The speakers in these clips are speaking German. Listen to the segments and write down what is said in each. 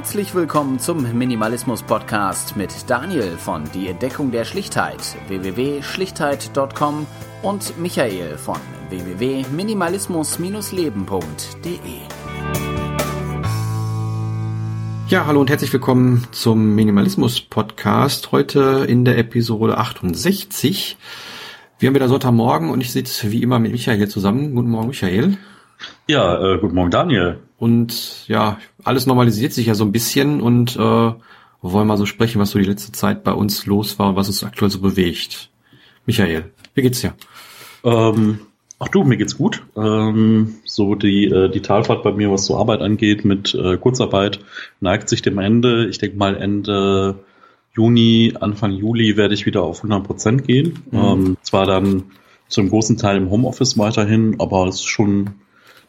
Herzlich willkommen zum Minimalismus Podcast mit Daniel von Die Entdeckung der Schlichtheit www.schlichtheit.com und Michael von www.minimalismus-leben.de. Ja, hallo und herzlich willkommen zum Minimalismus Podcast. Heute in der Episode 68. Wir haben wieder Sonntagmorgen und ich sitze wie immer mit Michael hier zusammen. Guten Morgen, Michael. Ja, äh, guten Morgen, Daniel. Und ja, alles normalisiert sich ja so ein bisschen und äh, wir wollen mal so sprechen, was so die letzte Zeit bei uns los war und was uns aktuell so bewegt. Michael, wie geht's dir? Ähm, ach du, mir geht's gut. Ähm, so die, äh, die Talfahrt bei mir, was so Arbeit angeht, mit äh, Kurzarbeit, neigt sich dem Ende. Ich denke mal Ende Juni, Anfang Juli werde ich wieder auf 100 Prozent gehen. Mhm. Ähm, zwar dann zum großen Teil im Homeoffice weiterhin, aber es ist schon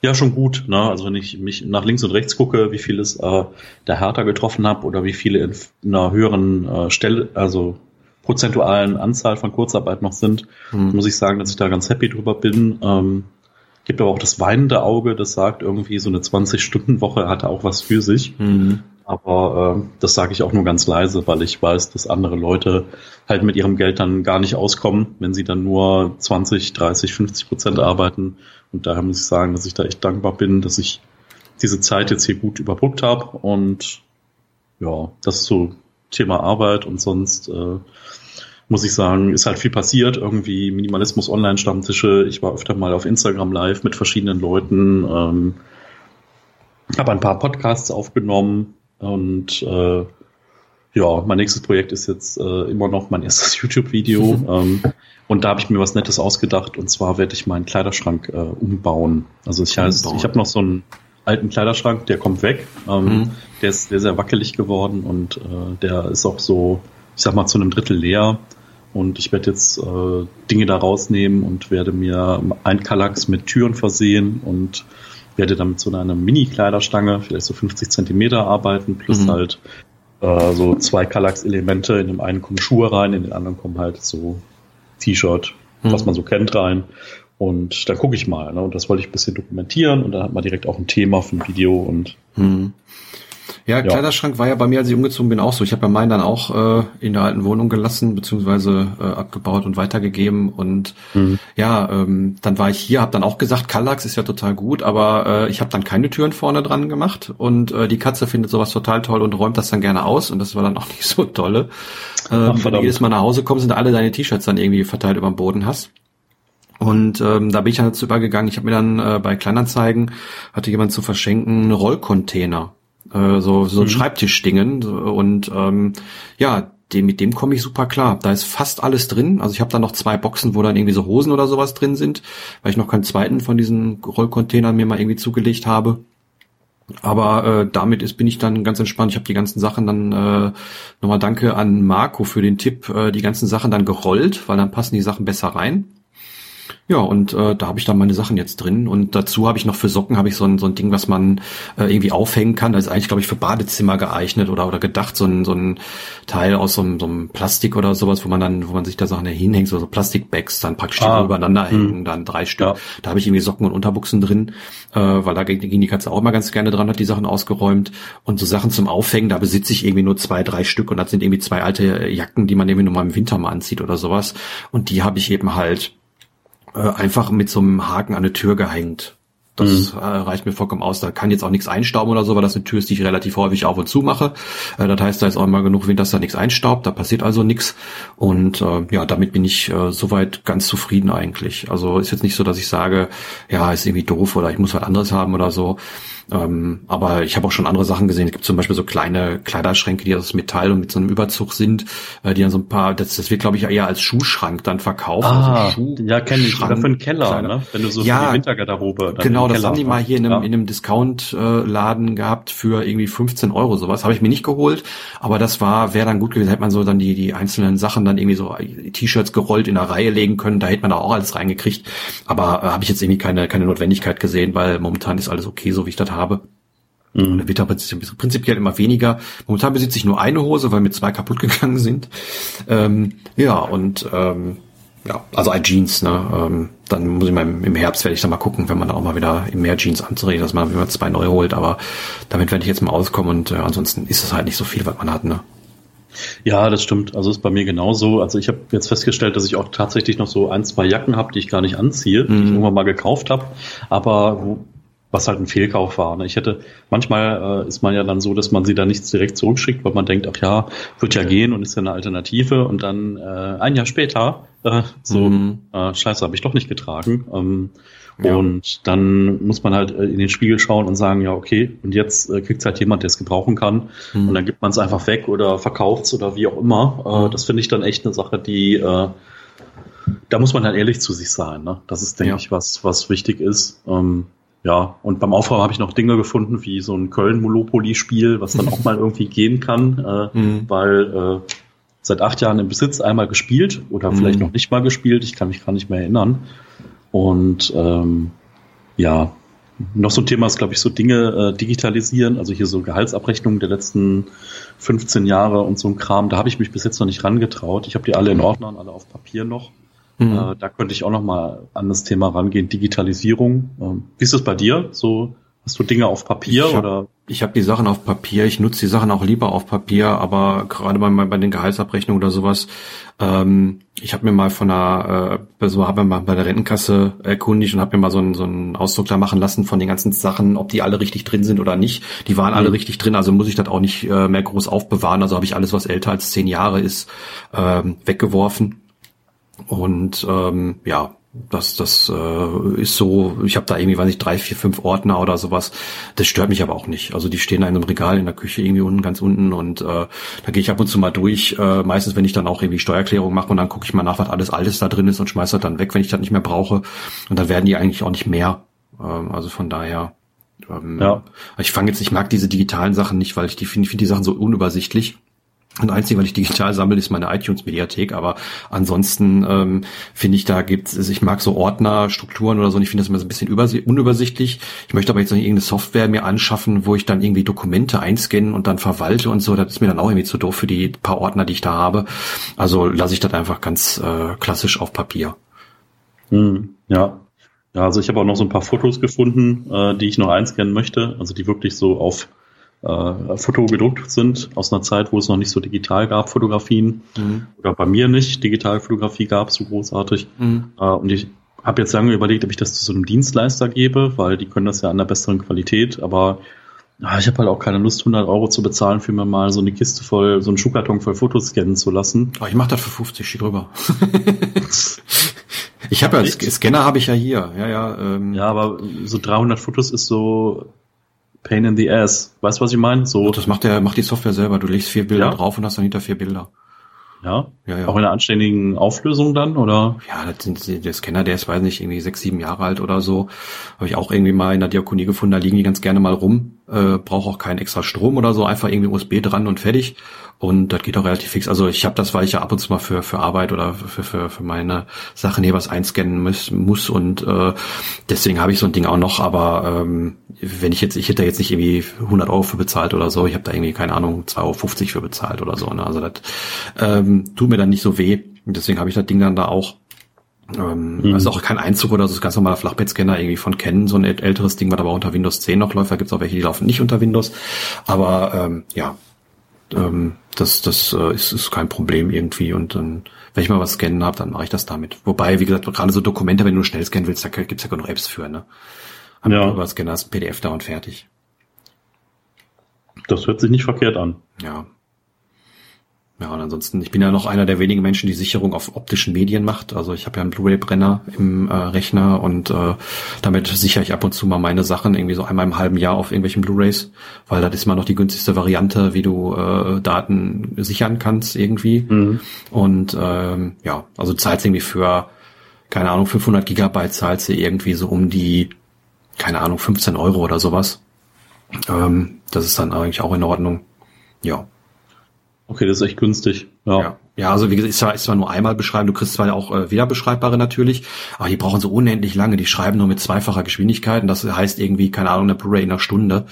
ja, schon gut. Ne? Also wenn ich mich nach links und rechts gucke, wie viel es äh, der Hertha getroffen habe oder wie viele in, in einer höheren äh, Stelle, also prozentualen Anzahl von Kurzarbeit noch sind, mhm. muss ich sagen, dass ich da ganz happy drüber bin. Ähm, gibt aber auch das weinende Auge, das sagt irgendwie, so eine 20-Stunden-Woche hatte auch was für sich. Mhm. Aber äh, das sage ich auch nur ganz leise, weil ich weiß, dass andere Leute halt mit ihrem Geld dann gar nicht auskommen, wenn sie dann nur 20, 30, 50 Prozent arbeiten. Und daher muss ich sagen, dass ich da echt dankbar bin, dass ich diese Zeit jetzt hier gut überbrückt habe. Und ja, das ist so Thema Arbeit und sonst äh, muss ich sagen, ist halt viel passiert. Irgendwie Minimalismus Online-Stammtische. Ich war öfter mal auf Instagram live mit verschiedenen Leuten. Ähm, habe ein paar Podcasts aufgenommen und äh, ja, mein nächstes Projekt ist jetzt äh, immer noch mein erstes YouTube-Video. ähm, und da habe ich mir was Nettes ausgedacht. Und zwar werde ich meinen Kleiderschrank äh, umbauen. Also ich heißt, umbauen. ich habe noch so einen alten Kleiderschrank, der kommt weg. Ähm, mhm. Der ist sehr, sehr wackelig geworden und äh, der ist auch so, ich sag mal, zu einem Drittel leer. Und ich werde jetzt äh, Dinge da rausnehmen und werde mir ein Kallax mit Türen versehen und werde damit so einer Mini-Kleiderstange, vielleicht so 50 Zentimeter arbeiten, plus mhm. halt äh, so zwei Kallax-Elemente. In dem einen kommen Schuhe rein, in den anderen kommen halt so T-Shirt, mhm. was man so kennt, rein. Und dann gucke ich mal. Ne? Und das wollte ich ein bisschen dokumentieren und dann hat man direkt auch ein Thema für ein Video und mhm. Ja, Kleiderschrank war ja bei mir, als ich umgezogen bin, auch so. Ich habe ja meinen dann auch äh, in der alten Wohnung gelassen, beziehungsweise äh, abgebaut und weitergegeben. Und mhm. ja, ähm, dann war ich hier, habe dann auch gesagt, Kallax ist ja total gut, aber äh, ich habe dann keine Türen vorne dran gemacht. Und äh, die Katze findet sowas total toll und räumt das dann gerne aus. Und das war dann auch nicht so tolle. Ähm, Ach, wenn du jedes Mal nach Hause kommst und alle deine T-Shirts dann irgendwie verteilt über den Boden hast. Und ähm, da bin ich dann dazu übergegangen. Ich habe mir dann äh, bei Kleinanzeigen hatte jemand zu verschenken einen Rollcontainer äh, so so mhm. Schreibtischdingen und ähm, ja, dem, mit dem komme ich super klar. Da ist fast alles drin. Also ich habe da noch zwei Boxen, wo dann irgendwie so Hosen oder sowas drin sind, weil ich noch keinen zweiten von diesen Rollcontainern mir mal irgendwie zugelegt habe. Aber äh, damit ist bin ich dann ganz entspannt. Ich habe die ganzen Sachen dann äh, nochmal danke an Marco für den Tipp, äh, die ganzen Sachen dann gerollt, weil dann passen die Sachen besser rein. Ja, und äh, da habe ich dann meine Sachen jetzt drin. Und dazu habe ich noch für Socken habe ich so ein, so ein Ding, was man äh, irgendwie aufhängen kann. Das ist eigentlich, glaube ich, für Badezimmer geeignet oder, oder gedacht, so ein, so ein Teil aus so einem, so einem Plastik oder sowas, wo man dann, wo man sich da Sachen hinhängt, so, so Plastikbags, dann praktisch ah, übereinander hängen, hm. dann drei Stück. Ja. Da habe ich irgendwie Socken und Unterbuchsen drin, äh, weil da ging die Katze auch mal ganz gerne dran, hat die Sachen ausgeräumt. Und so Sachen zum Aufhängen, da besitze ich irgendwie nur zwei, drei Stück und das sind irgendwie zwei alte Jacken, die man irgendwie nur mal im Winter mal anzieht oder sowas. Und die habe ich eben halt äh, einfach mit so einem Haken an eine Tür gehängt. Das mhm. äh, reicht mir vollkommen aus. Da kann jetzt auch nichts einstauben oder so, weil das eine Tür ist, die ich relativ häufig auf und zu mache. Äh, das heißt, da ist auch immer genug Wind, dass da nichts einstaubt. Da passiert also nichts. Und äh, ja, damit bin ich äh, soweit ganz zufrieden eigentlich. Also ist jetzt nicht so, dass ich sage, ja, ist irgendwie doof oder ich muss was anderes haben oder so. Ähm, aber ich habe auch schon andere Sachen gesehen. Es gibt zum Beispiel so kleine Kleiderschränke, die aus Metall und mit so einem Überzug sind, äh, die dann so ein paar, das, das wird glaube ich eher als Schuhschrank dann verkauft. Ah, also ja, kenne ich. Oder für einen Keller, kleine. ne? Wenn du so ja, für die Wintergarderobe. Genau, das haben die mal hier in einem, ja. in einem Discount-Laden gehabt für irgendwie 15 Euro sowas. Habe ich mir nicht geholt, aber das war, wäre dann gut gewesen, hätte man so dann die, die einzelnen Sachen dann irgendwie so T-Shirts gerollt in der Reihe legen können, da hätte man da auch alles reingekriegt. Aber äh, habe ich jetzt irgendwie keine, keine Notwendigkeit gesehen, weil momentan ist alles okay, so wie ich das habe. Mhm. Der wird aber prinzipiell immer weniger. Momentan besitze ich nur eine Hose, weil mir zwei kaputt gegangen sind. Ähm, ja, und ähm, ja, also als Jeans, ne? Ähm, dann muss ich mal im, im Herbst werde ich dann mal gucken, wenn man da auch mal wieder mehr Jeans anzureden, dass man wieder zwei neue holt, aber damit werde ich jetzt mal auskommen und äh, ansonsten ist es halt nicht so viel, was man hat, ne? Ja, das stimmt. Also ist bei mir genauso. Also ich habe jetzt festgestellt, dass ich auch tatsächlich noch so ein, zwei Jacken habe, die ich gar nicht anziehe, mhm. die ich mhm. irgendwann mal gekauft habe, aber was halt ein Fehlkauf war. Ne? Ich hätte, manchmal äh, ist man ja dann so, dass man sie da nicht direkt zurückschickt, weil man denkt, ach ja, wird ja gehen und ist ja eine Alternative und dann äh, ein Jahr später äh, so, mhm. äh, scheiße, habe ich doch nicht getragen. Ähm, ja. Und dann muss man halt äh, in den Spiegel schauen und sagen, ja, okay, und jetzt äh, kriegt halt jemand, der es gebrauchen kann. Mhm. Und dann gibt man es einfach weg oder verkauft es oder wie auch immer. Äh, mhm. das finde ich dann echt eine Sache, die äh, da muss man halt ehrlich zu sich sein. Ne? Das ist, denke ja. ich, was, was wichtig ist. Ähm, ja, und beim Aufbau habe ich noch Dinge gefunden, wie so ein Köln-Monopoly-Spiel, was dann auch mal irgendwie gehen kann, äh, mhm. weil äh, seit acht Jahren im Besitz einmal gespielt oder mhm. vielleicht noch nicht mal gespielt, ich kann mich gar nicht mehr erinnern. Und ähm, ja, noch so ein Thema ist, glaube ich, so Dinge äh, digitalisieren, also hier so Gehaltsabrechnungen der letzten 15 Jahre und so ein Kram, da habe ich mich bis jetzt noch nicht rangetraut. Ich habe die alle in Ordnern, alle auf Papier noch. Mhm. Äh, da könnte ich auch noch mal an das Thema rangehen, Digitalisierung. Ähm, wie ist das bei dir? So hast du Dinge auf Papier ich hab, oder? Ich habe die Sachen auf Papier. Ich nutze die Sachen auch lieber auf Papier, aber gerade bei, bei den Gehaltsabrechnungen oder sowas. Ähm, ich habe mir mal von einer, äh, so habe mal bei der Rentenkasse erkundigt und habe mir mal so einen, so einen Ausdruck da machen lassen von den ganzen Sachen, ob die alle richtig drin sind oder nicht. Die waren mhm. alle richtig drin, also muss ich das auch nicht äh, mehr groß aufbewahren. Also habe ich alles, was älter als zehn Jahre ist, ähm, weggeworfen und ähm, ja, das, das äh, ist so, ich habe da irgendwie, weiß ich, drei, vier, fünf Ordner oder sowas. Das stört mich aber auch nicht. Also die stehen da in einem Regal in der Küche irgendwie unten, ganz unten und äh, da gehe ich ab und zu mal durch. Äh, meistens, wenn ich dann auch irgendwie Steuererklärung mache und dann gucke ich mal nach, was alles Altes da drin ist und schmeiße das dann weg, wenn ich das nicht mehr brauche. Und dann werden die eigentlich auch nicht mehr. Ähm, also von daher. Ähm, ja. Ich fange jetzt, ich mag diese digitalen Sachen nicht, weil ich die finde find die Sachen so unübersichtlich. Und einzig, was ich digital sammle, ist meine iTunes-Mediathek. Aber ansonsten ähm, finde ich, da gibt es, ich mag so Ordner, Strukturen oder so, und ich finde das immer so ein bisschen unübersichtlich. Ich möchte aber jetzt nicht irgendeine Software mir anschaffen, wo ich dann irgendwie Dokumente einscannen und dann verwalte und so. Das ist mir dann auch irgendwie zu doof für die paar Ordner, die ich da habe. Also lasse ich das einfach ganz äh, klassisch auf Papier. Hm, ja. Ja, also ich habe auch noch so ein paar Fotos gefunden, äh, die ich noch einscannen möchte, also die wirklich so auf äh, Foto gedruckt sind aus einer Zeit, wo es noch nicht so digital gab, Fotografien. Mhm. Oder bei mir nicht Digitalfotografie gab, so großartig. Mhm. Äh, und ich habe jetzt lange überlegt, ob ich das zu so einem Dienstleister gebe, weil die können das ja an der besseren Qualität, aber ah, ich habe halt auch keine Lust, 100 Euro zu bezahlen, für mir mal so eine Kiste voll, so einen Schuhkarton voll Fotos scannen zu lassen. Aber ich mache das für 50, schick drüber. ich habe ja, Scanner habe ich ja hier, ja, ja. Ähm. Ja, aber so 300 Fotos ist so, Pain in the Ass. Weißt du, was ich meine? So. Das macht der, macht die Software selber. Du legst vier Bilder ja. drauf und hast dann hinter vier Bilder. Ja? ja? Ja, Auch in einer anständigen Auflösung dann, oder? Ja, das sind, der Scanner, der ist, weiß nicht, irgendwie sechs, sieben Jahre alt oder so. Habe ich auch irgendwie mal in der Diakonie gefunden, da liegen die ganz gerne mal rum. Äh, braucht auch keinen extra Strom oder so, einfach irgendwie USB dran und fertig. Und das geht auch relativ fix. Also ich habe das, weil ich ja ab und zu mal für, für Arbeit oder für, für, für meine Sachen hier was einscannen muss, muss und äh, deswegen habe ich so ein Ding auch noch. Aber ähm, wenn ich jetzt, ich hätte da jetzt nicht irgendwie 100 Euro für bezahlt oder so, ich habe da irgendwie, keine Ahnung, 2,50 Euro für bezahlt oder so. Ne? Also das ähm, tut mir dann nicht so weh. Deswegen habe ich das Ding dann da auch. Ähm, mhm. Also auch kein Einzug oder so, das ist ganz normaler Flachbettscanner irgendwie von Canon, so ein älteres Ding, was aber unter Windows 10 noch läuft. Da gibt's auch welche, die laufen nicht unter Windows. Aber ähm, ja, ähm, das, das äh, ist, ist kein Problem irgendwie. Und dann, wenn ich mal was scannen habe, dann mache ich das damit. Wobei, wie gesagt, gerade so Dokumente, wenn du schnell scannen willst, da gibt's ja genug Apps für, ne? Hab ja. über Scanner ist PDF da und fertig. Das hört sich nicht verkehrt an. Ja, ja, und ansonsten, ich bin ja noch einer der wenigen Menschen, die Sicherung auf optischen Medien macht. Also ich habe ja einen Blu-ray-Brenner im äh, Rechner und äh, damit sichere ich ab und zu mal meine Sachen irgendwie so einmal im halben Jahr auf irgendwelchen Blu-rays, weil das ist immer noch die günstigste Variante, wie du äh, Daten sichern kannst irgendwie. Mhm. Und ähm, ja, also zahlst irgendwie für, keine Ahnung, 500 Gigabyte zahlst du irgendwie so um die, keine Ahnung, 15 Euro oder sowas. Ähm, das ist dann eigentlich auch in Ordnung. Ja. Okay, das ist echt günstig. Ja. ja. Ja, also wie gesagt, ist zwar, ist zwar nur einmal beschreiben, du kriegst zwar auch äh, wiederbeschreibbare natürlich, aber die brauchen so unendlich lange, die schreiben nur mit zweifacher Geschwindigkeit und das heißt irgendwie, keine Ahnung, eine Blu-ray in einer Stunde,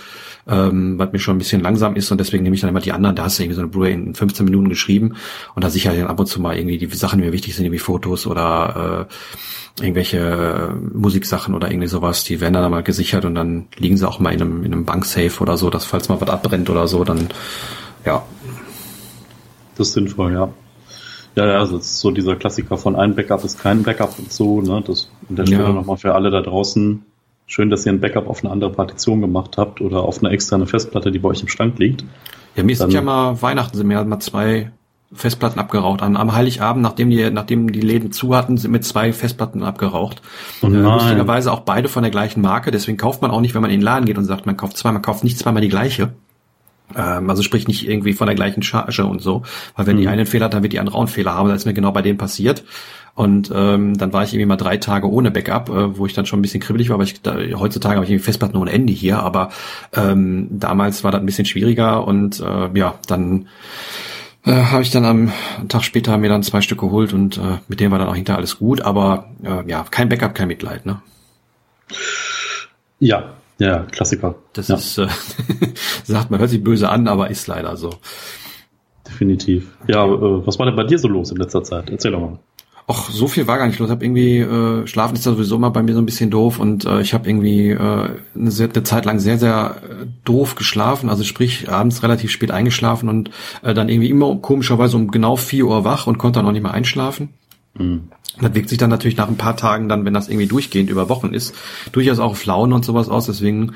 ähm, was mir schon ein bisschen langsam ist und deswegen nehme ich dann immer die anderen, da hast du irgendwie so eine Blu-ray in 15 Minuten geschrieben und da sicher dann ab und zu mal irgendwie die Sachen, die mir wichtig sind, irgendwie Fotos oder äh, irgendwelche äh, Musiksachen oder irgendwie sowas, die werden dann mal gesichert und dann liegen sie auch mal in einem, in einem Banksafe oder so, dass falls mal was abbrennt oder so, dann ja. Das ist sinnvoll, ja. Ja, ja, also so dieser Klassiker von ein Backup ist kein Backup und so, ne? Das an der Stelle ja. nochmal für alle da draußen. Schön, dass ihr ein Backup auf eine andere Partition gemacht habt oder auf eine externe Festplatte, die bei euch im Schrank liegt. Ja, mir ist ja mal Weihnachten sind mir mal zwei Festplatten abgeraucht. An, am Heiligabend, nachdem die, nachdem die Läden zu hatten, sind mir zwei Festplatten abgeraucht. Oh äh, lustigerweise auch beide von der gleichen Marke. Deswegen kauft man auch nicht, wenn man in den Laden geht und sagt, man kauft zwei, man kauft nicht zweimal die gleiche. Ähm, also sprich nicht irgendwie von der gleichen Charge und so. Weil wenn mhm. die einen Fehler hat, dann wird die andere auch einen Fehler haben. Das ist mir genau bei denen passiert. Und ähm, dann war ich irgendwie mal drei Tage ohne Backup, äh, wo ich dann schon ein bisschen kribbelig war. Aber ich, da, heutzutage habe ich irgendwie Festplatten ohne Ende hier. Aber ähm, damals war das ein bisschen schwieriger. Und äh, ja, dann äh, habe ich dann am Tag später mir dann zwei Stück geholt und äh, mit denen war dann auch hinter alles gut. Aber äh, ja, kein Backup, kein Mitleid. Ne? Ja, ja, Klassiker. Das ja. ist, äh, sagt man, hört sich böse an, aber ist leider so. Definitiv. Ja, äh, was war denn bei dir so los in letzter Zeit? Erzähl doch mal. Ach, so viel war gar nicht los. Ich habe irgendwie äh, schlafen ist ja sowieso immer bei mir so ein bisschen doof und äh, ich habe irgendwie äh, eine, sehr, eine Zeit lang sehr sehr äh, doof geschlafen, also sprich abends relativ spät eingeschlafen und äh, dann irgendwie immer komischerweise um genau vier Uhr wach und konnte dann auch nicht mehr einschlafen. Mhm. Das wirkt sich dann natürlich nach ein paar Tagen dann, wenn das irgendwie durchgehend über Wochen ist, durchaus auch auf Laune und sowas aus. Deswegen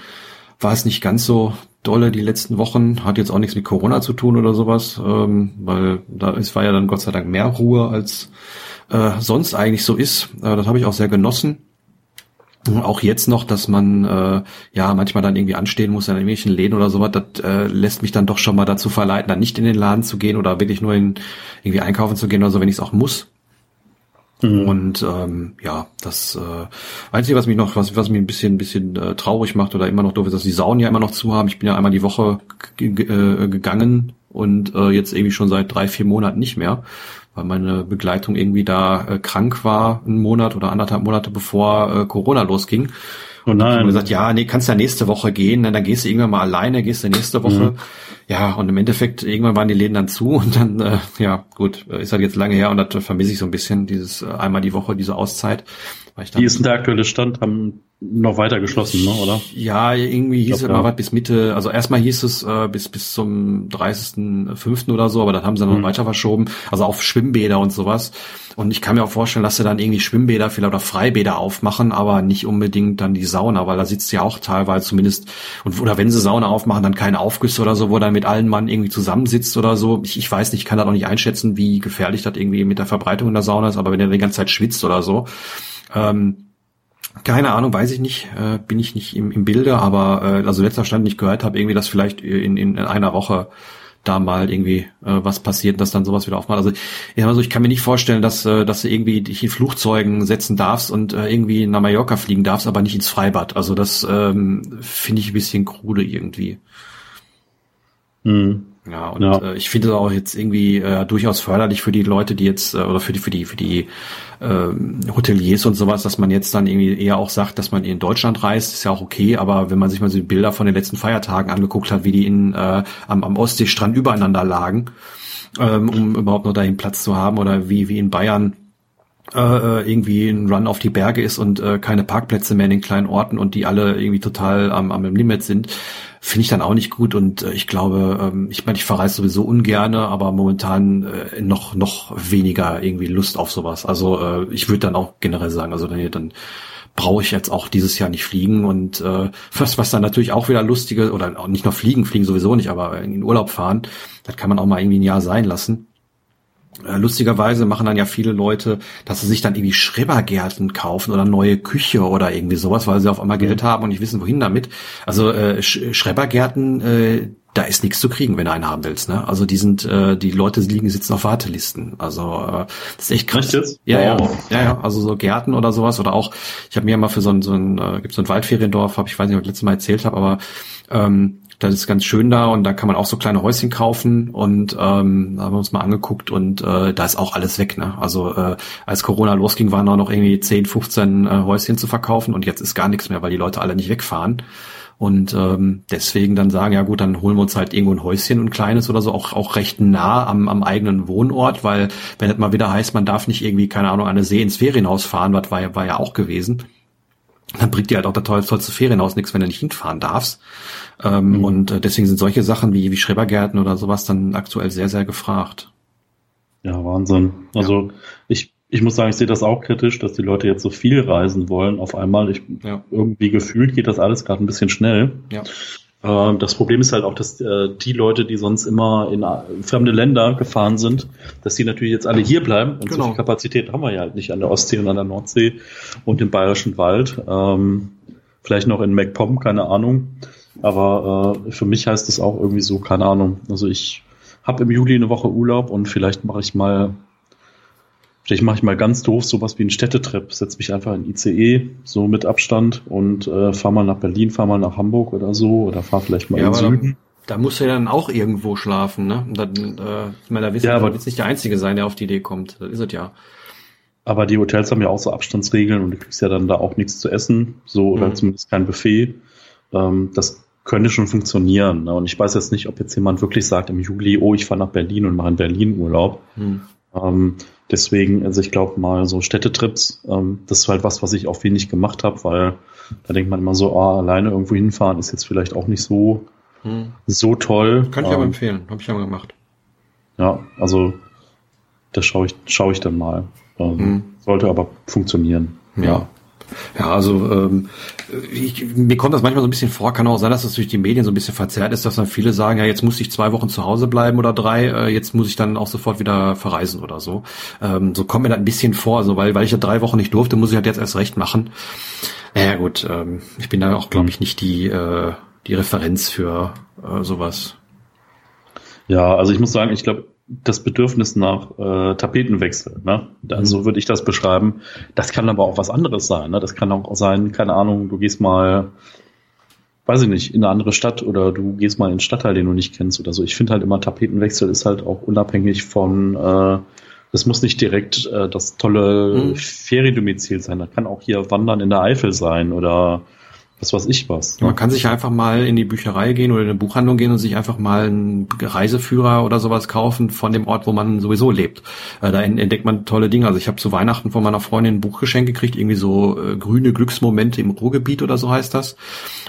war es nicht ganz so dolle die letzten Wochen. Hat jetzt auch nichts mit Corona zu tun oder sowas, ähm, weil da es war ja dann Gott sei Dank mehr Ruhe als äh, sonst eigentlich so ist. Äh, das habe ich auch sehr genossen. Auch jetzt noch, dass man äh, ja manchmal dann irgendwie anstehen muss in irgendwelchen Läden oder sowas, das äh, lässt mich dann doch schon mal dazu verleiten, dann nicht in den Laden zu gehen oder wirklich nur in irgendwie einkaufen zu gehen oder so, wenn ich es auch muss. Mhm. Und ähm, ja, das äh, Einzige, was mich noch, was, was mich ein bisschen, bisschen äh, traurig macht oder immer noch doof ist, dass die Saunen ja immer noch zu haben. Ich bin ja einmal die Woche äh, gegangen und äh, jetzt irgendwie schon seit drei, vier Monaten nicht mehr, weil meine Begleitung irgendwie da äh, krank war, einen Monat oder anderthalb Monate bevor äh, Corona losging. Oh nein. Und gesagt, ja, nee, kannst ja nächste Woche gehen, dann gehst du irgendwann mal alleine, gehst du nächste Woche. Mhm. Ja, und im Endeffekt, irgendwann waren die Läden dann zu und dann, äh, ja, gut, ist halt jetzt lange her und das vermisse ich so ein bisschen, dieses äh, einmal die Woche, diese Auszeit. Dann, Wie ist denn der aktuelle Stand? Haben noch weiter geschlossen, ne, oder? Ja, irgendwie hieß glaub, es mal ja. was bis Mitte, also erstmal hieß es äh, bis bis zum 30.05. oder so, aber dann haben sie noch mhm. weiter verschoben, also auf Schwimmbäder und sowas. Und ich kann mir auch vorstellen, dass sie dann irgendwie Schwimmbäder vielleicht oder Freibäder aufmachen, aber nicht unbedingt dann die Sauna, weil da sitzt ja auch teilweise zumindest, und oder wenn sie Sauna aufmachen, dann keine Aufgüsse oder so, wo dann mit allen Mann irgendwie zusammensitzt oder so. Ich, ich weiß nicht, ich kann das auch nicht einschätzen, wie gefährlich das irgendwie mit der Verbreitung in der Sauna ist, aber wenn er die ganze Zeit schwitzt oder so, ähm, keine Ahnung, weiß ich nicht, äh, bin ich nicht im, im Bilde, aber äh, also letzter Stand nicht gehört habe, irgendwie, dass vielleicht in, in, in einer Woche da mal irgendwie äh, was passiert, dass dann sowas wieder aufmacht. Also ich, also ich kann mir nicht vorstellen, dass, äh, dass du irgendwie dich in Flugzeugen setzen darfst und äh, irgendwie nach Mallorca fliegen darfst, aber nicht ins Freibad. Also das ähm, finde ich ein bisschen krude irgendwie. Mhm. Ja, und ja. Äh, ich finde es auch jetzt irgendwie äh, durchaus förderlich für die Leute, die jetzt, äh, oder für die, für die, für die äh, Hoteliers und sowas, dass man jetzt dann irgendwie eher auch sagt, dass man in Deutschland reist, ist ja auch okay, aber wenn man sich mal so die Bilder von den letzten Feiertagen angeguckt hat, wie die in, äh, am, am Ostseestrand übereinander lagen, ähm, um überhaupt noch dahin Platz zu haben, oder wie, wie in Bayern äh, irgendwie ein Run auf die Berge ist und äh, keine Parkplätze mehr in den kleinen Orten und die alle irgendwie total am, am Limit sind, finde ich dann auch nicht gut. Und äh, ich glaube, ähm, ich meine, ich verreise sowieso ungerne, aber momentan äh, noch noch weniger irgendwie Lust auf sowas. Also äh, ich würde dann auch generell sagen, also dann, dann brauche ich jetzt auch dieses Jahr nicht fliegen und äh, was, was dann natürlich auch wieder lustige oder nicht nur fliegen, fliegen sowieso nicht, aber in den Urlaub fahren, das kann man auch mal irgendwie ein Jahr sein lassen. Äh, lustigerweise machen dann ja viele Leute, dass sie sich dann irgendwie Schrebergärten kaufen oder neue Küche oder irgendwie sowas, weil sie auf einmal Geld mhm. haben und nicht wissen, wohin damit. Also äh, Schrebergärten, äh, da ist nichts zu kriegen, wenn du einen haben willst. Ne? Also die sind, äh, die Leute liegen, sitzen auf Wartelisten. Also äh, das ist echt krass. Echt ja, ja, ja, ja. Also so Gärten oder sowas oder auch, ich habe mir mal für so ein, so ein äh, gibt so ein Waldferiendorf, habe ich weiß nicht, ob ich letztes Mal erzählt habe, aber ähm, das ist ganz schön da und da kann man auch so kleine Häuschen kaufen und ähm, haben wir uns mal angeguckt und äh, da ist auch alles weg. Ne? Also äh, als Corona losging, waren da noch irgendwie 10, 15 äh, Häuschen zu verkaufen und jetzt ist gar nichts mehr, weil die Leute alle nicht wegfahren. Und ähm, deswegen dann sagen, ja gut, dann holen wir uns halt irgendwo ein Häuschen, ein kleines oder so, auch, auch recht nah am, am eigenen Wohnort, weil wenn es mal wieder heißt, man darf nicht irgendwie, keine Ahnung, eine See ins Ferienhaus fahren, was war ja, war ja auch gewesen, dann bringt dir halt auch der tollste Ferienhaus nichts, wenn du nicht hinfahren darfst. Ähm, mhm. Und äh, deswegen sind solche Sachen wie, wie Schrebergärten oder sowas dann aktuell sehr, sehr gefragt. Ja, Wahnsinn. Also ja. ich, ich muss sagen, ich sehe das auch kritisch, dass die Leute jetzt so viel reisen wollen auf einmal. Ich, ja. Irgendwie gefühlt geht das alles gerade ein bisschen schnell. Ja. Ähm, das Problem ist halt auch, dass äh, die Leute, die sonst immer in äh, fremde Länder gefahren sind, dass die natürlich jetzt alle hier bleiben und genau. so viel Kapazität haben wir ja halt nicht an der Ostsee und an der Nordsee und im Bayerischen Wald. Ähm, vielleicht noch in MacPom, keine Ahnung. Aber äh, für mich heißt das auch irgendwie so, keine Ahnung. Also ich habe im Juli eine Woche Urlaub und vielleicht mache ich mal Vielleicht mache ich mal ganz doof sowas wie einen Städtetrip, setze mich einfach in ICE, so mit Abstand und äh, fahre mal nach Berlin, fahre mal nach Hamburg oder so oder fahre vielleicht mal ja, in Süden. Da, da musst du ja dann auch irgendwo schlafen, ne? Dann, äh, ich meine, da wirst ja, du jetzt nicht der Einzige sein, der auf die Idee kommt. Das ist es ja. Aber die Hotels haben ja auch so Abstandsregeln und du kriegst ja dann da auch nichts zu essen, so oder mhm. zumindest kein Buffet. Ähm, das könnte schon funktionieren. Ne? Und ich weiß jetzt nicht, ob jetzt jemand wirklich sagt im Juli, oh, ich fahre nach Berlin und mache in Berlin Urlaub. Mhm. Ähm, deswegen, also ich glaube mal so Städtetrips, ähm, das ist halt was, was ich auch wenig gemacht habe, weil da denkt man immer so, ah, alleine irgendwo hinfahren ist jetzt vielleicht auch nicht so, hm. so toll. Kann ich ähm, aber empfehlen, habe ich ja mal gemacht. Ja, also das schaue ich, schaue ich dann mal. Ähm, hm. Sollte aber funktionieren. Ja. ja. Ja, also ähm, ich, mir kommt das manchmal so ein bisschen vor, kann auch sein, dass das durch die Medien so ein bisschen verzerrt ist, dass dann viele sagen, ja, jetzt muss ich zwei Wochen zu Hause bleiben oder drei, äh, jetzt muss ich dann auch sofort wieder verreisen oder so. Ähm, so kommt mir das ein bisschen vor, also weil, weil ich ja drei Wochen nicht durfte, muss ich halt jetzt erst recht machen. Naja gut, ähm, ich bin da auch, glaube ich, nicht die, äh, die Referenz für äh, sowas. Ja, also ich muss sagen, ich glaube, das Bedürfnis nach äh, Tapetenwechsel. Ne? Mhm. So würde ich das beschreiben. Das kann aber auch was anderes sein. Ne? Das kann auch sein, keine Ahnung, du gehst mal, weiß ich nicht, in eine andere Stadt oder du gehst mal in einen Stadtteil, den du nicht kennst oder so. Ich finde halt immer, Tapetenwechsel ist halt auch unabhängig von, äh, das muss nicht direkt äh, das tolle mhm. Feriendomizil sein. Das kann auch hier Wandern in der Eifel sein oder was weiß ich was. Man kann sich einfach mal in die Bücherei gehen oder in eine Buchhandlung gehen und sich einfach mal einen Reiseführer oder sowas kaufen von dem Ort, wo man sowieso lebt. Äh, da entdeckt man tolle Dinge. Also ich habe zu Weihnachten von meiner Freundin ein Buchgeschenk gekriegt, irgendwie so äh, grüne Glücksmomente im Ruhrgebiet oder so heißt das.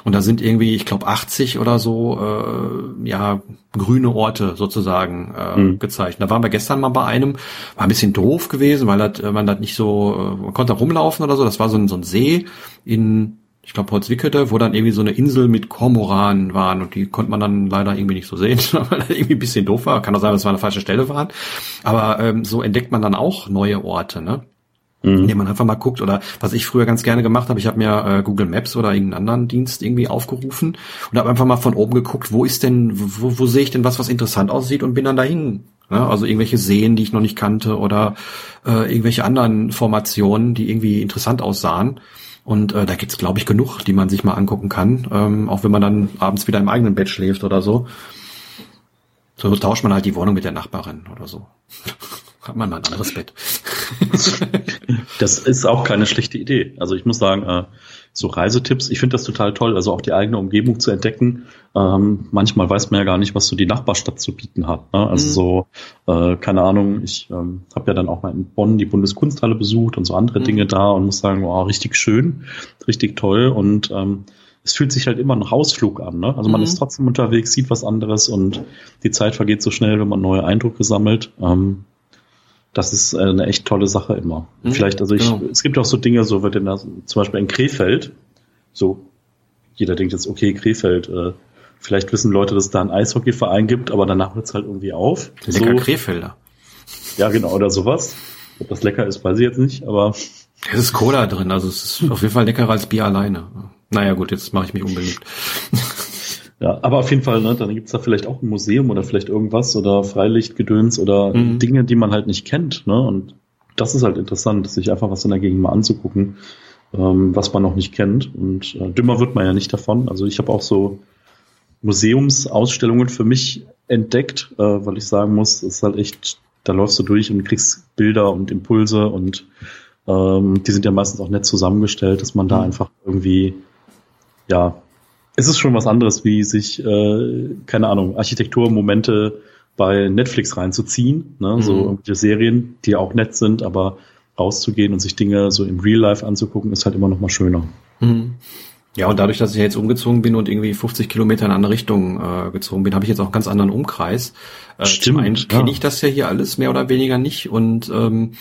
Und da sind irgendwie, ich glaube, 80 oder so, äh, ja, grüne Orte sozusagen äh, mhm. gezeichnet. Da waren wir gestern mal bei einem, war ein bisschen doof gewesen, weil das, man das nicht so, man konnte rumlaufen oder so. Das war so ein, so ein See in ich glaube Holzwickede, wo dann irgendwie so eine Insel mit Kormoranen waren und die konnte man dann leider irgendwie nicht so sehen, weil das irgendwie ein bisschen doof war. Kann auch sein, dass wir an der falschen Stelle waren. Aber ähm, so entdeckt man dann auch neue Orte, ne? Mhm. Indem man einfach mal guckt oder was ich früher ganz gerne gemacht habe, ich habe mir äh, Google Maps oder irgendeinen anderen Dienst irgendwie aufgerufen und habe einfach mal von oben geguckt, wo ist denn, wo, wo sehe ich denn was, was interessant aussieht und bin dann dahin Ne? Also irgendwelche Seen, die ich noch nicht kannte oder äh, irgendwelche anderen Formationen, die irgendwie interessant aussahen. Und äh, da gibt's glaube ich, genug, die man sich mal angucken kann, ähm, auch wenn man dann abends wieder im eigenen Bett schläft oder so. So tauscht man halt die Wohnung mit der Nachbarin oder so. Hat man mal ein anderes Bett. das ist auch keine schlechte Idee. Also ich muss sagen, äh, so Reisetipps. Ich finde das total toll, also auch die eigene Umgebung zu entdecken. Ähm, manchmal weiß man ja gar nicht, was so die Nachbarstadt zu bieten hat. Ne? Also mhm. so, äh, keine Ahnung, ich ähm, habe ja dann auch mal in Bonn die Bundeskunsthalle besucht und so andere mhm. Dinge da und muss sagen, wow, richtig schön, richtig toll und ähm, es fühlt sich halt immer nach Ausflug an. Ne? Also man mhm. ist trotzdem unterwegs, sieht was anderes und die Zeit vergeht so schnell, wenn man neue Eindrücke sammelt. Ähm, das ist äh, eine echt tolle Sache immer. Mhm, Vielleicht, also ich, genau. es gibt auch so Dinge, so wird in der, zum Beispiel in Krefeld, so, jeder denkt jetzt, okay, Krefeld, äh, vielleicht wissen Leute, dass es da einen Eishockeyverein gibt, aber danach hört es halt irgendwie auf. Lecker so. Krefelder. Ja, genau, oder sowas. Ob das lecker ist, weiß ich jetzt nicht, aber. Es ist Cola drin, also es ist auf jeden Fall leckerer als Bier alleine. Naja, gut, jetzt mache ich mich unbeliebt. Ja, aber auf jeden Fall, ne, dann gibt's da vielleicht auch ein Museum oder vielleicht irgendwas oder Freilichtgedöns oder mhm. Dinge, die man halt nicht kennt. Ne? Und das ist halt interessant, sich einfach was in der Gegend mal anzugucken, ähm, was man noch nicht kennt. Und äh, dümmer wird man ja nicht davon. Also ich habe auch so Museumsausstellungen für mich entdeckt, äh, weil ich sagen muss, es ist halt echt, da läufst du durch und kriegst Bilder und Impulse und ähm, die sind ja meistens auch nett zusammengestellt, dass man da mhm. einfach irgendwie, ja, es ist schon was anderes, wie sich, äh, keine Ahnung, Architekturmomente bei Netflix reinzuziehen, ne? Mhm. so irgendwelche Serien, die auch nett sind, aber rauszugehen und sich Dinge so im Real Life anzugucken, ist halt immer noch mal schöner. Mhm. Ja, und dadurch, dass ich jetzt umgezogen bin und irgendwie 50 Kilometer in eine andere Richtung äh, gezogen bin, habe ich jetzt auch einen ganz anderen Umkreis. Äh, Stimmt. Zum einen kenne ich das ja hier alles mehr oder weniger nicht und ähm,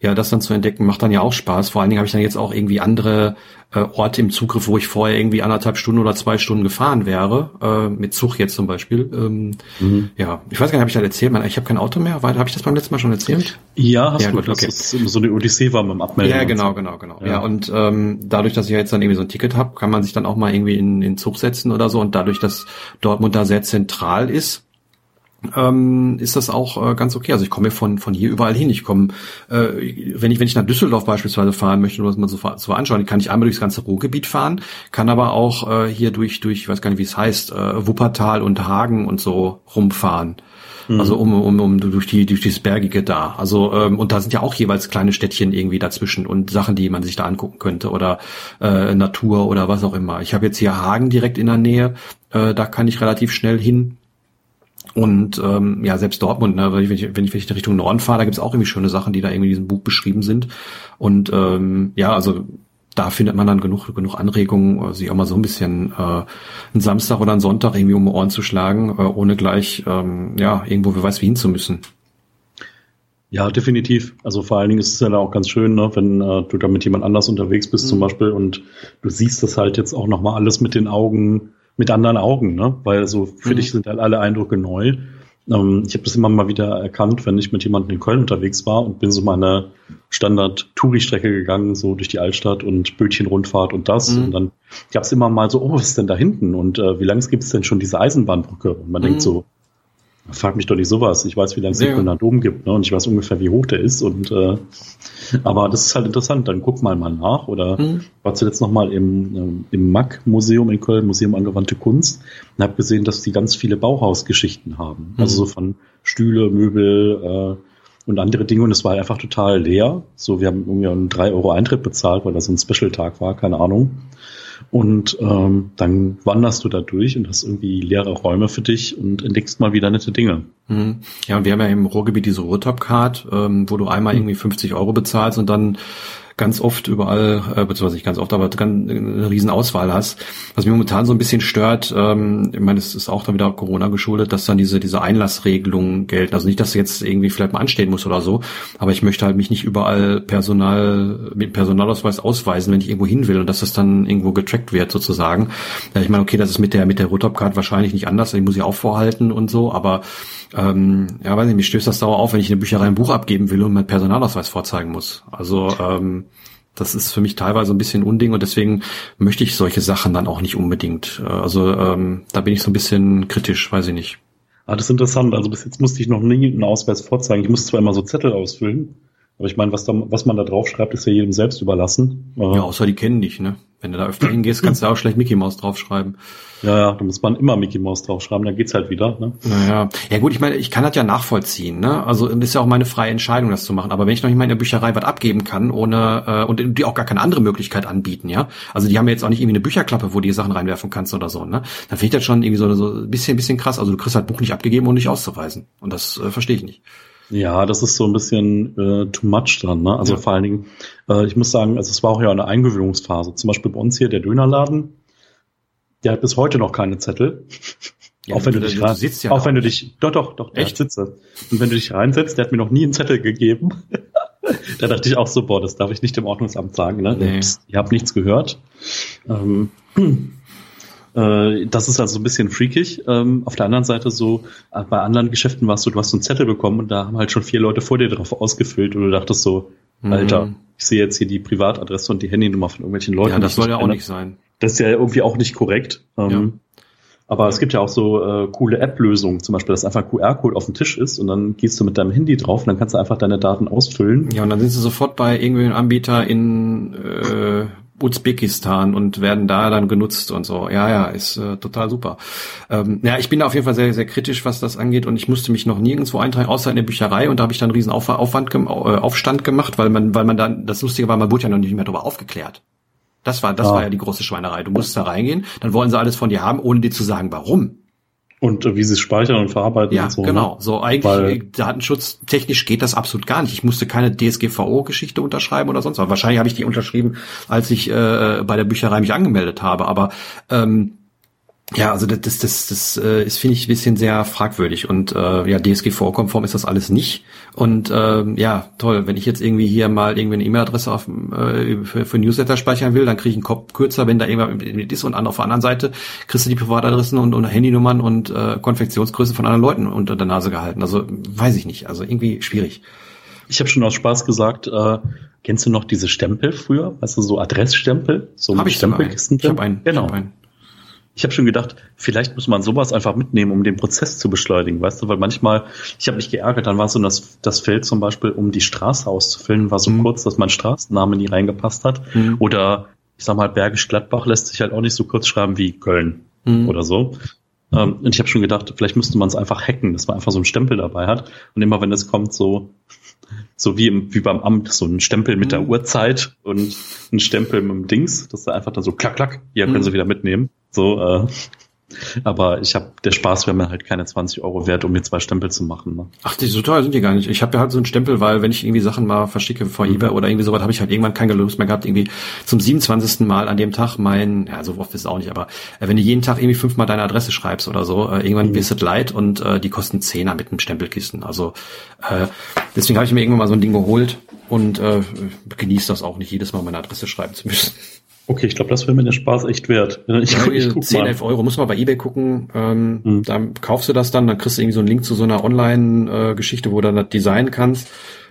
ja, das dann zu entdecken, macht dann ja auch Spaß. Vor allen Dingen habe ich dann jetzt auch irgendwie andere äh, Orte im Zugriff, wo ich vorher irgendwie anderthalb Stunden oder zwei Stunden gefahren wäre, äh, mit Zug jetzt zum Beispiel. Ähm, mhm. Ja, ich weiß gar nicht, habe ich das erzählt? Ich habe kein Auto mehr. Habe ich das beim letzten Mal schon erzählt? Ja, hast ja, du. Gut, okay. Das ist so eine Odyssee war beim Abmelden. Ja, genau, genau, genau. Ja, ja und ähm, dadurch, dass ich jetzt dann irgendwie so ein Ticket habe, kann man sich dann auch mal irgendwie in, in Zug setzen oder so. Und dadurch, dass Dortmund da sehr zentral ist, ähm, ist das auch äh, ganz okay. Also ich komme von von hier überall hin. Ich komme, äh, wenn ich wenn ich nach Düsseldorf beispielsweise fahren möchte, um das mal so, so anschauen, kann ich einmal durchs ganze Ruhrgebiet fahren, kann aber auch äh, hier durch durch, ich weiß gar nicht, wie es heißt, äh, Wuppertal und Hagen und so rumfahren. Mhm. Also um, um, um durch die durch dieses Bergige da. Also ähm, und da sind ja auch jeweils kleine Städtchen irgendwie dazwischen und Sachen, die man sich da angucken könnte oder äh, Natur oder was auch immer. Ich habe jetzt hier Hagen direkt in der Nähe. Äh, da kann ich relativ schnell hin und ähm, ja, selbst Dortmund, ne, wenn, ich, wenn, ich, wenn ich in Richtung Norden fahre, da gibt's auch irgendwie schöne Sachen, die da irgendwie in diesem Buch beschrieben sind. Und ähm, ja, also da findet man dann genug, genug Anregungen, sich auch mal so ein bisschen äh, einen Samstag oder einen Sonntag irgendwie um die Ohren zu schlagen, äh, ohne gleich ähm, ja irgendwo wer weiß wie hin zu müssen. Ja, definitiv. Also vor allen Dingen ist es ja auch ganz schön, ne, wenn äh, du da mit jemand anders unterwegs bist mhm. zum Beispiel und du siehst das halt jetzt auch nochmal alles mit den Augen mit anderen Augen, ne? Weil so für mhm. dich sind halt alle Eindrücke neu. Ähm, ich habe das immer mal wieder erkannt, wenn ich mit jemandem in Köln unterwegs war und bin so meine Standard-Touri-Strecke gegangen, so durch die Altstadt und Bötchen-Rundfahrt und das. Mhm. Und dann gab es immer mal so, oh, was ist denn da hinten? Und äh, wie lange gibt es denn schon diese Eisenbahnbrücke? Und man mhm. denkt so, Frag mich doch nicht sowas. Ich weiß, wie lange es den Kölner Dom gibt, ne? Und ich weiß ungefähr, wie hoch der ist. Und äh, aber das ist halt interessant. Dann guck mal mal nach. Oder mhm. war zuletzt noch mal im, äh, im MAC-Museum in Köln, Museum angewandte Kunst, und habe gesehen, dass die ganz viele Bauhausgeschichten haben. Mhm. Also so von Stühle, Möbel äh, und andere Dinge. Und es war einfach total leer. So, wir haben irgendwie einen 3 Euro Eintritt bezahlt, weil das so ein Special-Tag war, keine Ahnung. Und ähm, dann wanderst du da durch und hast irgendwie leere Räume für dich und entdeckst mal wieder nette Dinge. Mhm. Ja, und wir haben ja im Ruhrgebiet diese Ruhrtop-Card, ähm, wo du einmal mhm. irgendwie 50 Euro bezahlst und dann ganz oft überall, äh, beziehungsweise nicht ganz oft, aber ganz, eine riesen Auswahl hast. Was mich momentan so ein bisschen stört, ähm, ich meine, es ist auch dann wieder Corona geschuldet, dass dann diese, diese Einlassregelungen gelten. Also nicht, dass du jetzt irgendwie vielleicht mal anstehen muss oder so, aber ich möchte halt mich nicht überall Personal, mit Personalausweis ausweisen, wenn ich irgendwo hin will und dass das dann irgendwo getrackt wird sozusagen. Ja, ich meine, okay, das ist mit der, mit der Rotop-Card wahrscheinlich nicht anders, die muss ich auch vorhalten und so, aber ähm, ja, weiß nicht, mich stößt das sauer auf, wenn ich in der Bücherei ein Buch abgeben will und meinen Personalausweis vorzeigen muss. Also ähm, das ist für mich teilweise ein bisschen Unding und deswegen möchte ich solche Sachen dann auch nicht unbedingt. Äh, also ähm, da bin ich so ein bisschen kritisch, weiß ich nicht. Ah, das ist interessant. Also bis jetzt musste ich noch nie einen Ausweis vorzeigen. Ich musste zwar immer so Zettel ausfüllen, aber ich meine, was, da, was man da drauf schreibt, ist ja jedem selbst überlassen. Ja, außer die kennen dich, ne? Wenn du da öfter hingehst, kannst du auch schlecht Mickey Mouse draufschreiben. Ja, ja, da muss man immer Mickey Mouse draufschreiben, dann geht's halt wieder. Ne? Naja. Ja gut, ich meine, ich kann das ja nachvollziehen. Ne? Also das ist ja auch meine freie Entscheidung, das zu machen. Aber wenn ich noch nicht mal in der Bücherei was abgeben kann, ohne äh, und die auch gar keine andere Möglichkeit anbieten, ja. Also die haben ja jetzt auch nicht irgendwie eine Bücherklappe, wo du die Sachen reinwerfen kannst oder so, ne? Dann finde ich das schon irgendwie so, so ein bisschen, bisschen krass. Also du kriegst halt Buch nicht abgegeben, um nicht auszuweisen. Und das äh, verstehe ich nicht. Ja, das ist so ein bisschen äh, too much dran. Ne? Also ja. vor allen Dingen, äh, ich muss sagen, also es war auch ja eine Eingewöhnungsphase. Zum Beispiel bei uns hier der Dönerladen, der hat bis heute noch keine Zettel. Ja, auch wenn du, du dich rein, ja auch wenn du dich, doch, doch, doch, echt sitze. Und wenn du dich reinsetzt, der hat mir noch nie einen Zettel gegeben. da dachte ich auch so, boah, das darf ich nicht im Ordnungsamt sagen, ne? Nee. Ihr habt nichts gehört. Ähm, äh, das ist also ein bisschen freakig. Ähm, auf der anderen Seite so, äh, bei anderen Geschäften warst du, du hast so einen Zettel bekommen und da haben halt schon vier Leute vor dir drauf ausgefüllt und du dachtest so, mhm. Alter, ich sehe jetzt hier die Privatadresse und die Handynummer von irgendwelchen Leuten. Ja, das soll ja auch nicht sein. Das ist ja irgendwie auch nicht korrekt. Ähm, ja. Aber es gibt ja auch so äh, coole App-Lösungen, zum Beispiel, dass einfach ein QR-Code auf dem Tisch ist und dann gehst du mit deinem Handy drauf und dann kannst du einfach deine Daten ausfüllen. Ja, und dann sind sie sofort bei irgendwelchen Anbieter in äh, Usbekistan und werden da dann genutzt und so. Ja, ja, ist äh, total super. Ähm, ja, ich bin da auf jeden Fall sehr, sehr kritisch, was das angeht und ich musste mich noch nirgendwo eintragen, außer in der Bücherei und da habe ich dann einen riesen Auf Aufwand, äh, Aufstand gemacht, weil man, weil man dann, das Lustige war, man wurde ja noch nicht mehr darüber aufgeklärt. Das war, das ja. war ja die große Schweinerei. Du musst da reingehen, dann wollen sie alles von dir haben, ohne dir zu sagen, warum. Und äh, wie sie es speichern und verarbeiten ja, und so. genau. Ne? So eigentlich Weil, Datenschutz technisch geht das absolut gar nicht. Ich musste keine DSGVO-Geschichte unterschreiben oder sonst was. Wahrscheinlich habe ich die unterschrieben, als ich äh, bei der Bücherei mich angemeldet habe. Aber ähm, ja, also das, das, das, das äh, ist, finde ich, ein bisschen sehr fragwürdig. Und äh, ja, DSGVO-konform ist das alles nicht. Und äh, ja, toll, wenn ich jetzt irgendwie hier mal irgendwie eine E-Mail-Adresse auf, äh, für, für Newsletter speichern will, dann kriege ich einen Kopf kürzer, wenn da irgendwas ist. Und auf der anderen Seite kriegst du die Privatadressen und, und Handynummern und äh, Konfektionsgrößen von anderen Leuten unter der Nase gehalten. Also weiß ich nicht. Also irgendwie schwierig. Ich habe schon aus Spaß gesagt, äh, kennst du noch diese Stempel früher? Weißt du, so Adressstempel? So hab ich Stempelkisten. Ich habe einen. Genau. Ich hab einen ich habe schon gedacht, vielleicht muss man sowas einfach mitnehmen, um den Prozess zu beschleunigen, weißt du, weil manchmal, ich habe mich geärgert, dann war so das, das Feld zum Beispiel, um die Straße auszufüllen, war so mhm. kurz, dass mein Straßenname nie reingepasst hat. Mhm. Oder ich sag mal, Bergisch Gladbach lässt sich halt auch nicht so kurz schreiben wie Köln mhm. oder so. Ähm, und ich habe schon gedacht, vielleicht müsste man es einfach hacken, dass man einfach so einen Stempel dabei hat. Und immer wenn es kommt, so so wie, im, wie beim Amt, so ein Stempel mit der mhm. Uhrzeit und ein Stempel mit dem Dings, dass da einfach dann so klack, klack, hier können mhm. Sie wieder mitnehmen. So, äh, aber ich habe der Spaß wäre mir halt keine 20 Euro wert, um mir zwei Stempel zu machen. Ne? Ach, die so teuer sind die gar nicht. Ich habe ja halt so einen Stempel, weil wenn ich irgendwie Sachen mal verschicke vor mhm. eBay oder irgendwie sowas, habe ich halt irgendwann keine Lust mehr gehabt, irgendwie zum 27. Mal an dem Tag mein, ja, so oft ist es auch nicht, aber äh, wenn du jeden Tag irgendwie fünfmal deine Adresse schreibst oder so, äh, irgendwann mhm. wirst du leid und äh, die kosten Zehner mit einem Stempelkisten. Also äh, deswegen habe ich mir irgendwann mal so ein Ding geholt und äh, genieße das auch nicht, jedes Mal meine Adresse schreiben zu müssen. Okay, ich glaube, das wäre mir der Spaß echt wert. Ich, ja, ich guck 10, mal. 11 Euro, muss man bei Ebay gucken. Ähm, mhm. Dann kaufst du das dann, dann kriegst du irgendwie so einen Link zu so einer Online-Geschichte, wo du dann das designen kannst.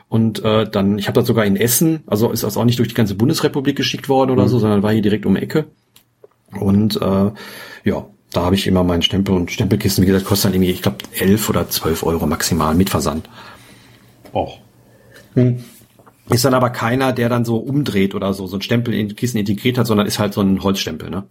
Und äh, dann, ich habe das sogar in Essen, also ist das auch nicht durch die ganze Bundesrepublik geschickt worden oder mhm. so, sondern war hier direkt um die Ecke. Und äh, ja, da habe ich immer meinen Stempel und Stempelkisten, wie gesagt, kostet dann irgendwie, ich glaube, 11 oder 12 Euro maximal mit Versand. Och. Hm. Ist dann aber keiner, der dann so umdreht oder so, so ein Stempel in Kissen integriert hat, sondern ist halt so ein Holzstempel, ne?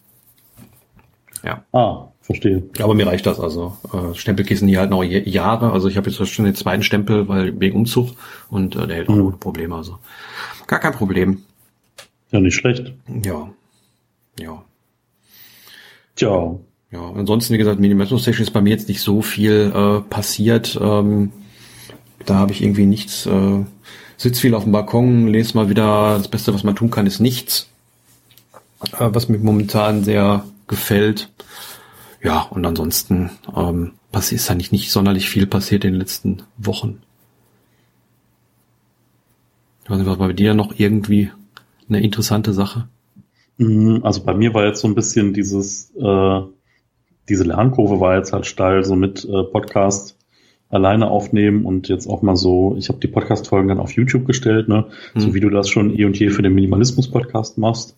Ja. Ah, verstehe. Aber mir reicht das also. Äh, Stempelkissen hier halt noch Jahre. Also ich habe jetzt schon den zweiten Stempel, weil wegen Umzug und äh, der hält auch mhm. ohne Probleme. Also gar kein Problem. Ja, nicht schlecht. Ja. Ja. Tja. Ja, ansonsten, wie gesagt, Minimalismus Station ist bei mir jetzt nicht so viel äh, passiert. Ähm, da habe ich irgendwie nichts äh, sitze viel auf dem Balkon, lese mal wieder, das Beste, was man tun kann, ist nichts. Äh, was mir momentan sehr gefällt. Ja, und ansonsten ähm, ist eigentlich nicht sonderlich viel passiert in den letzten Wochen. Ich weiß nicht, was bei dir noch irgendwie eine interessante Sache? Mhm, also bei mir war jetzt so ein bisschen dieses, äh, diese Lernkurve war jetzt halt steil, so mit äh, Podcast alleine aufnehmen und jetzt auch mal so, ich habe die Podcast-Folgen dann auf YouTube gestellt, ne? Mhm. so wie du das schon eh und je für den Minimalismus-Podcast machst.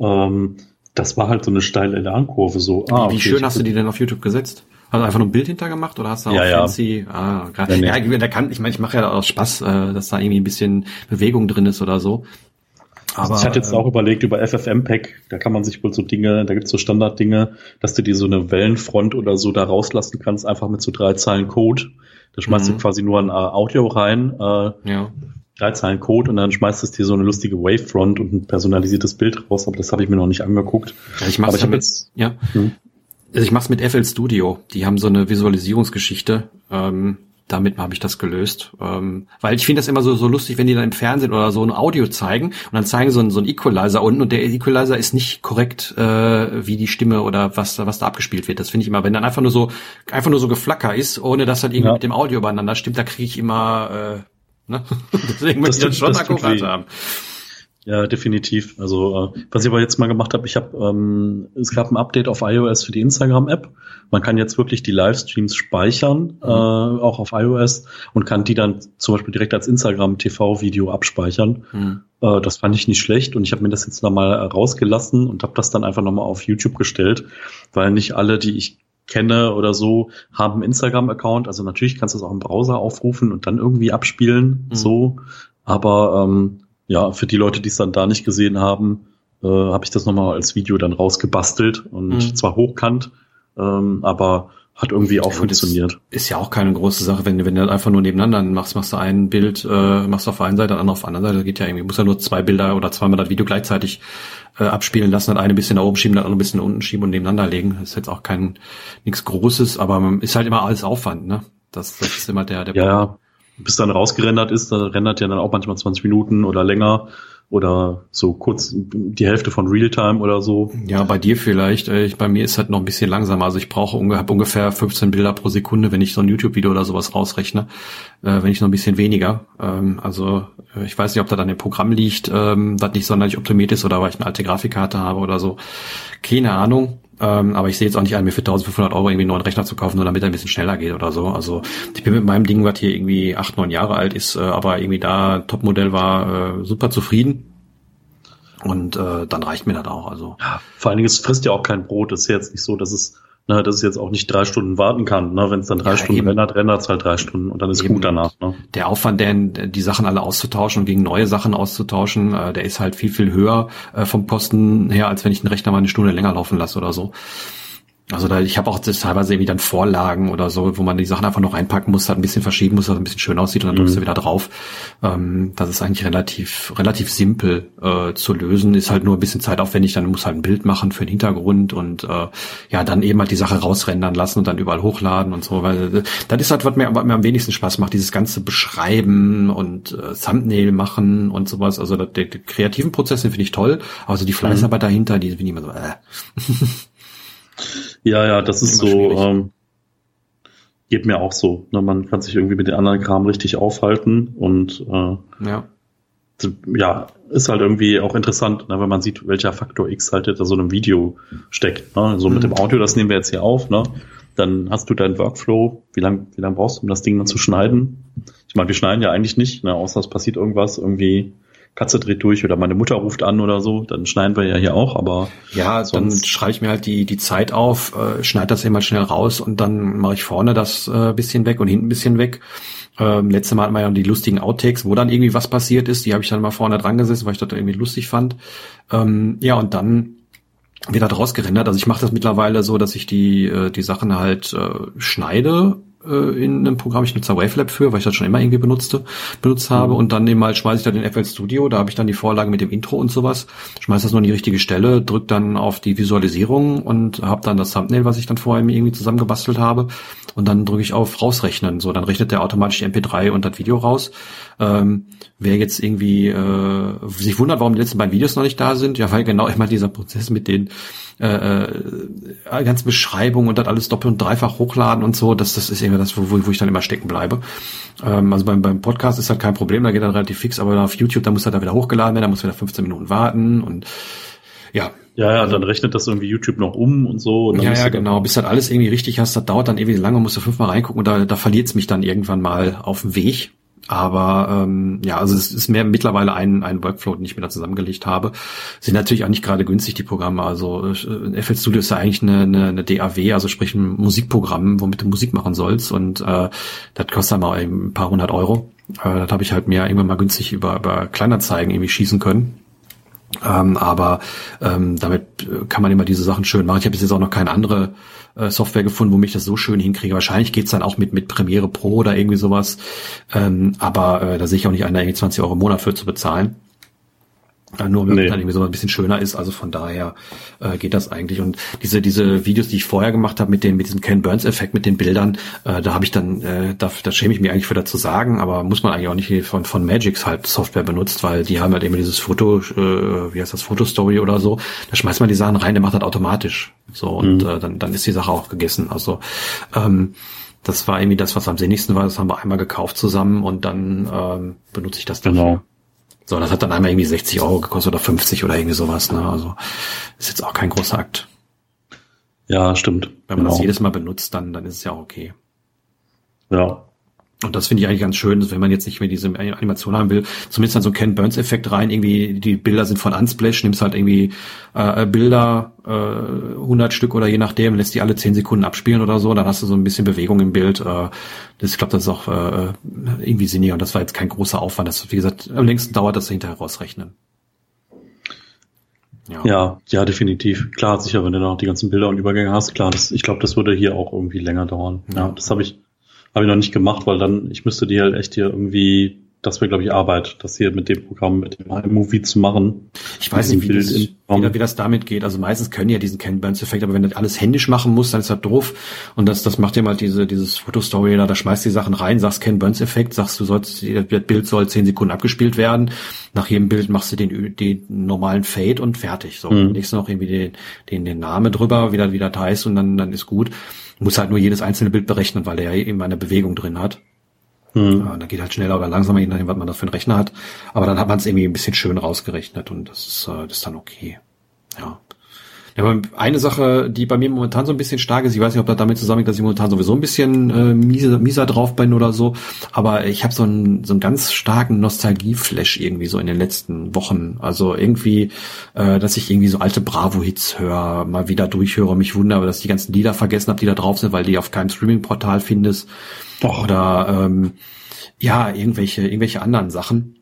Ähm, das war halt so eine steile Lernkurve. So, ah, okay, wie schön hast du die denn auf YouTube gesetzt? Hast du einfach nur ein Bild hintergemacht oder hast du auch ja, fancy? Ja. Ah, gerade. Ja, nee. ja, da kann, ich meine, ich mache ja auch Spaß, äh, dass da irgendwie ein bisschen Bewegung drin ist oder so. Aber, ich hatte jetzt auch überlegt über FFmpeg, da kann man sich wohl so Dinge, da gibt's so Standarddinge, dass du dir so eine Wellenfront oder so da rauslassen kannst, einfach mit so drei Zeilen Code. Da schmeißt mhm. du quasi nur ein äh, Audio rein, äh, ja. drei Zeilen Code und dann schmeißt es dir so eine lustige Wavefront und ein personalisiertes Bild raus, aber das habe ich mir noch nicht angeguckt. Ja, ich mach's aber ich hab jetzt, ja. Hm. Also ich mach's mit FL Studio. Die haben so eine Visualisierungsgeschichte. Ähm, damit habe ich das gelöst. Ähm, weil ich finde das immer so, so lustig, wenn die dann im Fernsehen oder so ein Audio zeigen und dann zeigen so ein, so ein Equalizer unten und der Equalizer ist nicht korrekt, äh, wie die Stimme oder was, was da abgespielt wird. Das finde ich immer, wenn dann einfach nur so, einfach nur so geflacker ist, ohne dass halt irgendwie ja. mit dem Audio übereinander stimmt, da kriege ich immer, äh, ne? Deswegen möchte ich das schon akkurat haben. Ja, definitiv. Also äh, was ich aber jetzt mal gemacht habe, ich habe, ähm, es gab ein Update auf iOS für die Instagram-App. Man kann jetzt wirklich die Livestreams speichern, mhm. äh, auch auf iOS, und kann die dann zum Beispiel direkt als Instagram-TV-Video abspeichern. Mhm. Äh, das fand ich nicht schlecht und ich habe mir das jetzt nochmal rausgelassen und habe das dann einfach nochmal auf YouTube gestellt, weil nicht alle, die ich kenne oder so, haben einen Instagram-Account. Also natürlich kannst du es auch im Browser aufrufen und dann irgendwie abspielen, mhm. so. Aber ähm, ja, für die Leute, die es dann da nicht gesehen haben, äh, habe ich das nochmal als Video dann rausgebastelt und mhm. zwar hochkant, ähm, aber hat irgendwie auch ja, funktioniert. Ist ja auch keine große Sache, wenn, wenn du einfach nur nebeneinander machst, machst du ein Bild, äh, machst du auf der einen Seite, dann auf der anderen Seite, das geht ja irgendwie, muss ja nur zwei Bilder oder zweimal das Video gleichzeitig äh, abspielen lassen, dann eine bisschen nach oben schieben, dann andere ein bisschen nach unten schieben und nebeneinander legen. Das ist jetzt auch kein nichts Großes, aber ist halt immer alles Aufwand, ne? Das, das ist immer der, der Ja, bis dann rausgerendert ist, da rendert ja dann auch manchmal 20 Minuten oder länger oder so kurz die Hälfte von Realtime oder so. Ja, bei dir vielleicht. Äh, bei mir ist halt noch ein bisschen langsamer. Also ich brauche ungefähr 15 Bilder pro Sekunde, wenn ich so ein YouTube-Video oder sowas rausrechne. Äh, wenn ich noch ein bisschen weniger. Ähm, also äh, ich weiß nicht, ob das an dem Programm liegt, ähm, das nicht sonderlich optimiert ist oder weil ich eine alte Grafikkarte habe oder so. Keine Ahnung. Ähm, aber ich sehe jetzt auch nicht an, mir für 1500 Euro irgendwie einen neuen Rechner zu kaufen, nur damit er ein bisschen schneller geht oder so. Also ich bin mit meinem Ding, was hier irgendwie acht, neun Jahre alt ist, äh, aber irgendwie da Topmodell war, äh, super zufrieden. Und äh, dann reicht mir das auch. Also ja, vor allen Dingen, es frisst ja auch kein Brot. Es ist jetzt nicht so, dass es ne, dass es jetzt auch nicht drei Stunden warten kann. Ne? Wenn es dann drei ja, Stunden eben. rendert, rendert es halt drei Stunden und dann ist eben. gut danach. Ne? Der Aufwand, der, die Sachen alle auszutauschen und gegen neue Sachen auszutauschen, äh, der ist halt viel, viel höher äh, vom Posten her, als wenn ich den Rechner mal eine Stunde länger laufen lasse oder so. Also da, ich habe auch teilweise irgendwie dann Vorlagen oder so, wo man die Sachen einfach noch reinpacken muss, halt ein bisschen verschieben muss, dass es ein bisschen schön aussieht und dann drückst du mhm. wieder drauf. Ähm, das ist eigentlich relativ relativ simpel äh, zu lösen, ist halt nur ein bisschen zeitaufwendig, dann muss halt ein Bild machen für den Hintergrund und äh, ja, dann eben halt die Sache rausrendern lassen und dann überall hochladen und so, weil äh, das ist halt, was mir, was mir am wenigsten Spaß macht, dieses ganze Beschreiben und äh, Thumbnail machen und sowas. Also die kreativen Prozesse finde ich toll, aber so die Fleißarbeit mhm. dahinter, die finde ich immer so, äh. Ja, ja, das ist so, ähm, geht mir auch so. Ne? Man kann sich irgendwie mit den anderen Kram richtig aufhalten und äh, ja. ja, ist halt irgendwie auch interessant, ne, wenn man sieht, welcher Faktor X halt hinter so einem Video steckt. Ne? So mhm. mit dem Audio, das nehmen wir jetzt hier auf, ne? Dann hast du deinen Workflow. Wie lang, wie lang brauchst du, um das Ding dann zu schneiden? Ich meine, wir schneiden ja eigentlich nicht, ne? außer es passiert irgendwas irgendwie Katze dreht durch oder meine Mutter ruft an oder so, dann schneiden wir ja hier auch, aber. Ja, dann schreibe ich mir halt die, die Zeit auf, äh, schneide das immer schnell raus und dann mache ich vorne das äh, bisschen weg und hinten ein bisschen weg. Ähm, letztes Mal hatten wir ja die lustigen Outtakes, wo dann irgendwie was passiert ist. Die habe ich dann mal vorne dran gesessen, weil ich das irgendwie lustig fand. Ähm, ja, und dann wird das rausgerendert. Also ich mache das mittlerweile so, dass ich die, äh, die Sachen halt äh, schneide äh, in einem Programm. Ich nutze da Wavelab für, weil ich das schon immer irgendwie benutzte, benutzt habe. Mhm. Und dann eben halt schmeiße ich da den FL Studio, da habe ich dann die Vorlage mit dem Intro und sowas. Schmeiße das nur an die richtige Stelle, drücke dann auf die Visualisierung und habe dann das Thumbnail, was ich dann vorher mir irgendwie zusammengebastelt habe. Und dann drücke ich auf rausrechnen. So, dann rechnet der automatisch die MP3 und das Video raus. Ähm, wer jetzt irgendwie äh, sich wundert, warum die letzten beiden Videos noch nicht da sind, ja, weil genau immer dieser Prozess mit den äh, äh, ganzen Beschreibungen und das alles doppelt und dreifach hochladen und so, das, das ist irgendwie das, wo, wo ich dann immer stecken bleibe. Ähm, also beim, beim Podcast ist halt kein Problem, da geht er relativ fix, aber auf YouTube, da muss er da wieder hochgeladen werden, da muss wieder 15 Minuten warten und ja, ja, ja, dann rechnet das irgendwie YouTube noch um und so. Und ja, ja, genau. Bis das alles irgendwie richtig hast, das dauert dann ewig lange, musst du fünfmal reingucken und da, da verliert es mich dann irgendwann mal auf dem Weg. Aber ähm, ja, also es ist mehr mittlerweile ein, ein Workflow, den ich mir da zusammengelegt habe. Sind natürlich auch nicht gerade günstig, die Programme. Also äh, FL Studio ist ja eigentlich eine, eine, eine DAW, also sprich ein Musikprogramm, womit du Musik machen sollst. Und äh, das kostet dann mal ein paar hundert Euro. Äh, das habe ich halt mir irgendwann mal günstig über, über Kleinanzeigen irgendwie schießen können. Ähm, aber ähm, damit kann man immer diese Sachen schön machen. Ich habe jetzt auch noch keine andere äh, Software gefunden, wo ich das so schön hinkriege. Wahrscheinlich geht's dann auch mit, mit Premiere Pro oder irgendwie sowas. Ähm, aber äh, da sehe ich auch nicht einer, irgendwie 20 Euro im Monat für zu bezahlen. Äh, nur wenn nee. dann irgendwie so ein bisschen schöner ist. Also von daher äh, geht das eigentlich. Und diese diese Videos, die ich vorher gemacht habe mit den mit diesem Ken Burns Effekt mit den Bildern, äh, da habe ich dann, äh, da, da schäme ich mich eigentlich für dazu sagen, aber muss man eigentlich auch nicht von von Magix halt Software benutzt, weil die haben halt immer dieses Foto, äh, wie heißt das Foto Story oder so. Da schmeißt man die Sachen rein, der macht das automatisch. So und mhm. äh, dann dann ist die Sache auch gegessen. Also ähm, das war irgendwie das, was am sinnigsten war. Das haben wir einmal gekauft zusammen und dann ähm, benutze ich das dafür. Genau. So, das hat dann einmal irgendwie 60 Euro gekostet oder 50 oder irgendwie sowas. Ne? Also ist jetzt auch kein großer Akt. Ja, stimmt. Wenn man genau. das jedes Mal benutzt, dann, dann ist es ja auch okay. Ja. Und das finde ich eigentlich ganz schön, wenn man jetzt nicht mehr diese Animation haben will, zumindest dann so einen Ken Burns Effekt rein, irgendwie die Bilder sind von Unsplash, nimmst halt irgendwie äh, Bilder, äh, 100 Stück oder je nachdem, lässt die alle 10 Sekunden abspielen oder so, dann hast du so ein bisschen Bewegung im Bild. Äh, das, ich glaube, das ist auch äh, irgendwie sinniger und das war jetzt kein großer Aufwand. Das, wie gesagt, am längsten dauert das hinterher rausrechnen. Ja. ja, ja, definitiv. Klar, sicher, wenn du noch die ganzen Bilder und Übergänge hast, klar, das, ich glaube, das würde hier auch irgendwie länger dauern. Ja, ja das habe ich, habe ich noch nicht gemacht, weil dann, ich müsste die halt echt hier irgendwie das wäre, glaube ich, Arbeit, das hier mit dem Programm, mit dem iMovie zu machen. Ich weiß nicht, wie das, wie, wie, das damit geht. Also meistens können ja diesen Ken Burns Effekt, aber wenn du alles händisch machen musst, dann ist das doof. Und das, das macht ja mal diese, dieses Fotostory da, da schmeißt die Sachen rein, sagst Ken Burns Effekt, sagst du sollst, das Bild soll zehn Sekunden abgespielt werden. Nach jedem Bild machst du den, den normalen Fade und fertig. So, mhm. nächstes noch irgendwie den, den, den Namen drüber, wie das, wie das heißt und dann, dann ist gut. Muss halt nur jedes einzelne Bild berechnen, weil der ja eben eine Bewegung drin hat. Mhm. Da geht halt schneller oder langsamer, je nachdem, was man da für einen Rechner hat. Aber dann hat man es irgendwie ein bisschen schön rausgerechnet und das ist, äh, das ist dann okay. Ja. Ja, eine Sache, die bei mir momentan so ein bisschen stark ist, ich weiß nicht, ob das damit zusammenhängt, dass ich momentan sowieso ein bisschen äh, mieser, mieser drauf bin oder so, aber ich habe so einen, so einen ganz starken Nostalgie-Flash irgendwie so in den letzten Wochen. Also irgendwie, äh, dass ich irgendwie so alte Bravo-Hits höre, mal wieder durchhöre, mich wundere, dass ich die ganzen Lieder vergessen habe, die da drauf sind, weil die auf keinem Streaming-Portal findest. Doch. Oder ähm, ja, irgendwelche, irgendwelche anderen Sachen.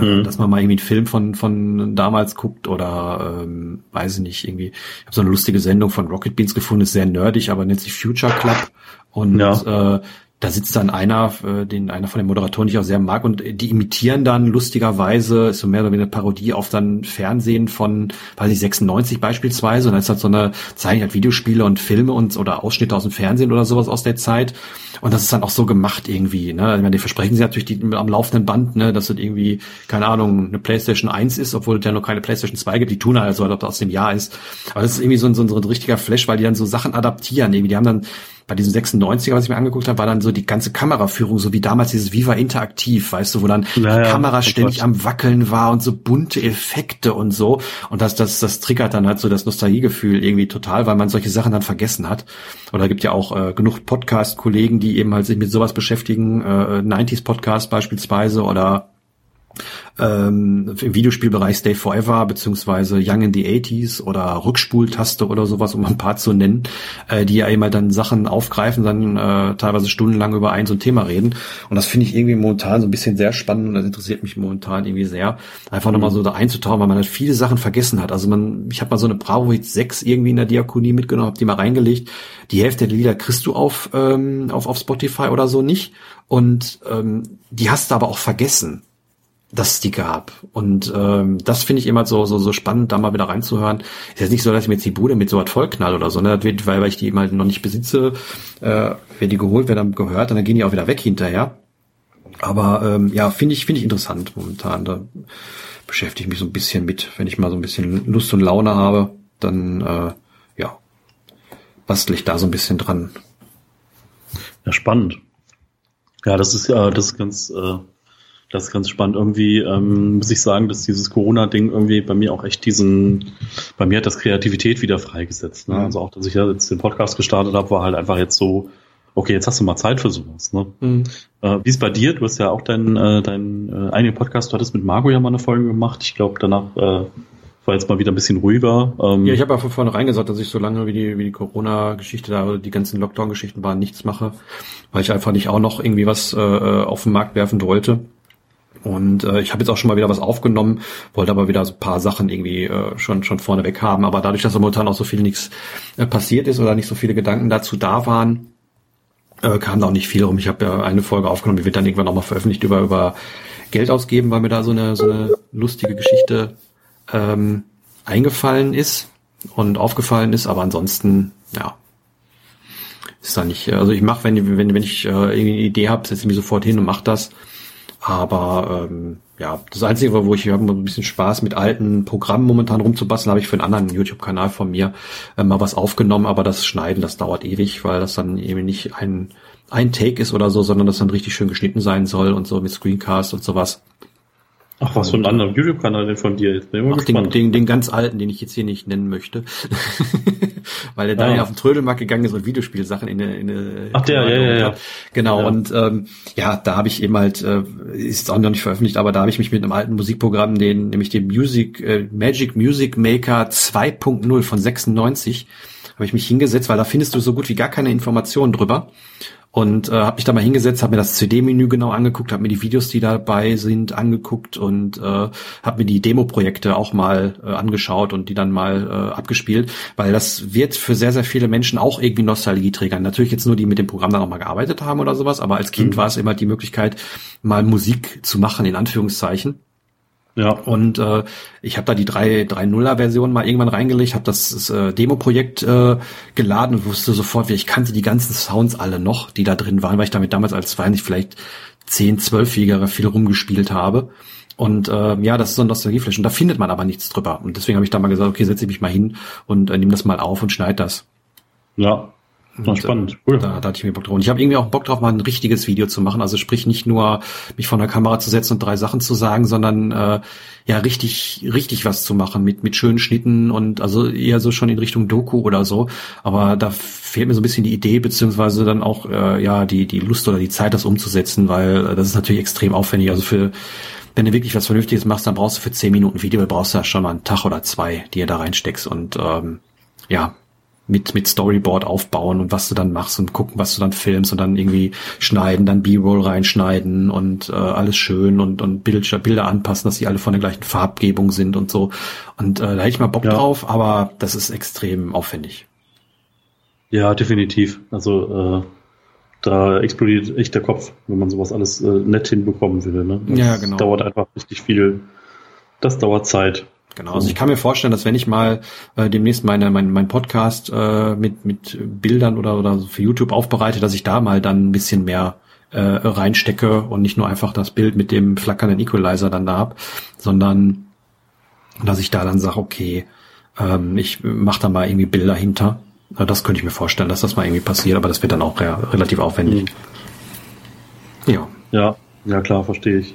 Äh, mhm. Dass man mal irgendwie einen Film von, von damals guckt oder ähm, weiß ich nicht, irgendwie. Ich habe so eine lustige Sendung von Rocket Beans gefunden, ist sehr nerdig, aber nennt sich Future Club. Und ja. äh, da sitzt dann einer, äh, den einer von den Moderatoren, die ich auch sehr mag, und die imitieren dann lustigerweise, ist so mehr oder weniger eine Parodie auf dann Fernsehen von, weiß ich, 96 beispielsweise, und dann ist halt so eine, zeigen halt Videospiele und Filme und oder Ausschnitte aus dem Fernsehen oder sowas aus der Zeit. Und das ist dann auch so gemacht irgendwie, ne? Ich meine, die versprechen sie natürlich die, am laufenden Band, ne, dass es irgendwie, keine Ahnung, eine Playstation 1 ist, obwohl es ja noch keine Playstation 2 gibt, die tun halt so, als ob das aus dem Jahr ist. Aber das ist irgendwie so ein, so ein richtiger Flash, weil die dann so Sachen adaptieren, irgendwie, die haben dann bei diesem 96er, was ich mir angeguckt habe, war dann so die ganze Kameraführung, so wie damals dieses Viva Interaktiv, weißt du, wo dann naja, die Kamera ständig am Wackeln war und so bunte Effekte und so. Und das, das, das triggert dann halt so das Nostalgiegefühl irgendwie total, weil man solche Sachen dann vergessen hat. Oder gibt ja auch äh, genug Podcast-Kollegen, die eben halt sich mit sowas beschäftigen, äh, 90s Podcast beispielsweise oder ähm, im Videospielbereich Stay Forever beziehungsweise Young in the 80s oder Rückspultaste oder sowas, um ein paar zu nennen, äh, die ja immer dann Sachen aufgreifen, dann äh, teilweise stundenlang über ein so ein Thema reden. Und das finde ich irgendwie momentan so ein bisschen sehr spannend und das interessiert mich momentan irgendwie sehr, einfach mhm. nochmal so da einzutauchen, weil man halt viele Sachen vergessen hat. Also man, ich habe mal so eine Bravo Hit 6 irgendwie in der Diakonie mitgenommen, habe die mal reingelegt. Die Hälfte der Lieder kriegst du auf, ähm, auf, auf Spotify oder so nicht. Und ähm, die hast du aber auch vergessen dass es die gab. Und ähm, das finde ich immer so, so, so spannend, da mal wieder reinzuhören. Ist jetzt nicht so, dass ich mir jetzt die Bude mit so was vollknall oder so, ne? Das wird, weil, weil ich die eben halt noch nicht besitze, äh, wenn die geholt werden, gehört, dann gehen die auch wieder weg hinterher. Aber ähm, ja, finde ich, finde ich interessant momentan. Da beschäftige ich mich so ein bisschen mit. Wenn ich mal so ein bisschen Lust und Laune habe, dann äh, ja, bastel ich da so ein bisschen dran. Ja, spannend. Ja, das ist ja, das ist ganz äh das ist ganz spannend. Irgendwie ähm, muss ich sagen, dass dieses Corona-Ding irgendwie bei mir auch echt diesen, bei mir hat das Kreativität wieder freigesetzt. Ne? Mhm. Also auch, dass ich ja jetzt den Podcast gestartet habe, war halt einfach jetzt so, okay, jetzt hast du mal Zeit für sowas. Ne? Mhm. Äh, wie ist bei dir? Du hast ja auch deinen äh, dein, äh, eigenen Podcast, du hattest mit Marco ja mal eine Folge gemacht. Ich glaube, danach äh, war jetzt mal wieder ein bisschen ruhiger. Ähm, ja, ich habe ja von vornherein gesagt, dass ich so lange wie die, wie die Corona-Geschichte da oder die ganzen Lockdown-Geschichten waren, nichts mache, weil ich einfach nicht auch noch irgendwie was äh, äh auf den Markt werfen wollte. Und äh, ich habe jetzt auch schon mal wieder was aufgenommen, wollte aber wieder so ein paar Sachen irgendwie äh, schon schon vorneweg haben. Aber dadurch, dass momentan auch so viel nichts äh, passiert ist oder nicht so viele Gedanken dazu da waren, äh, kam da auch nicht viel rum. Ich habe ja eine Folge aufgenommen, die wird dann irgendwann nochmal veröffentlicht über über Geld ausgeben, weil mir da so eine so eine lustige Geschichte ähm, eingefallen ist und aufgefallen ist. Aber ansonsten, ja, ist da nicht. Also ich mache, wenn wenn wenn ich äh, irgendwie eine Idee habe, setze ich mich sofort hin und mache das. Aber ähm, ja, das Einzige, wo ich habe ein bisschen Spaß mit alten Programmen momentan rumzubasteln, habe ich für einen anderen YouTube-Kanal von mir äh, mal was aufgenommen, aber das Schneiden, das dauert ewig, weil das dann eben nicht ein, ein Take ist oder so, sondern das dann richtig schön geschnitten sein soll und so mit Screencast und sowas. Ach, was für ein anderer YouTube-Kanal denn von dir? Jetzt bin ich Ach, den, den, den ganz alten, den ich jetzt hier nicht nennen möchte. Weil der ah. Daniel auf den Trödelmarkt gegangen ist und Videospielsachen in eine, in eine Ach der, ja, ja, ja. Genau, ja. und ähm, ja, da habe ich eben halt, äh, ist auch noch nicht veröffentlicht, aber da habe ich mich mit einem alten Musikprogramm, den, nämlich dem Music, äh, Magic Music Maker 2.0 von 96, habe ich mich hingesetzt, weil da findest du so gut wie gar keine Informationen drüber. Und äh, habe mich da mal hingesetzt, habe mir das CD-Menü genau angeguckt, habe mir die Videos, die dabei sind, angeguckt und äh, habe mir die Demo-Projekte auch mal äh, angeschaut und die dann mal äh, abgespielt, weil das wird für sehr, sehr viele Menschen auch irgendwie Nostalgieträger. Natürlich jetzt nur die mit dem Programm dann auch mal gearbeitet haben oder sowas, aber als Kind mhm. war es immer die Möglichkeit, mal Musik zu machen, in Anführungszeichen. Ja. Und äh, ich habe da die 3.0er-Version mal irgendwann reingelegt, habe das, das äh, Demo-Projekt äh, geladen und wusste sofort, wie ich kannte die ganzen Sounds alle noch, die da drin waren, weil ich damit damals als, weiß nicht, vielleicht 10, 12-Jähriger viel rumgespielt habe. Und äh, ja, das ist so ein Nostalgieflash. Und da findet man aber nichts drüber. Und deswegen habe ich da mal gesagt, okay, setze ich mich mal hin und äh, nehme das mal auf und schneide das. Ja, war äh, spannend. Cool. Da, da hatte ich mir Bock drauf. Und ich habe irgendwie auch Bock drauf, mal ein richtiges Video zu machen. Also sprich nicht nur mich vor der Kamera zu setzen und drei Sachen zu sagen, sondern äh, ja richtig, richtig was zu machen mit mit schönen Schnitten und also eher so schon in Richtung Doku oder so. Aber da fehlt mir so ein bisschen die Idee beziehungsweise dann auch äh, ja die die Lust oder die Zeit, das umzusetzen, weil äh, das ist natürlich extrem aufwendig. Also für wenn du wirklich was Vernünftiges machst, dann brauchst du für zehn Minuten Video, brauchst du ja schon mal einen Tag oder zwei, die ihr da reinsteckst und ähm, ja, mit, mit Storyboard aufbauen und was du dann machst und gucken, was du dann filmst und dann irgendwie schneiden, dann B-Roll reinschneiden und äh, alles schön und, und Bilder, Bilder anpassen, dass sie alle von der gleichen Farbgebung sind und so. Und äh, da hätte ich mal Bock ja. drauf, aber das ist extrem aufwendig. Ja, definitiv. Also äh, da explodiert echt der Kopf, wenn man sowas alles äh, nett hinbekommen will. Ne? Das ja, genau. dauert einfach richtig viel. Das dauert Zeit. Genau, also ich kann mir vorstellen, dass wenn ich mal äh, demnächst meine, mein, mein Podcast äh, mit, mit Bildern oder, oder für YouTube aufbereite, dass ich da mal dann ein bisschen mehr äh, reinstecke und nicht nur einfach das Bild mit dem flackernden Equalizer dann da hab, sondern dass ich da dann sage, okay, ähm, ich mache da mal irgendwie Bilder hinter. Das könnte ich mir vorstellen, dass das mal irgendwie passiert, aber das wird dann auch re relativ aufwendig. Mhm. Ja. Ja, ja klar, verstehe ich.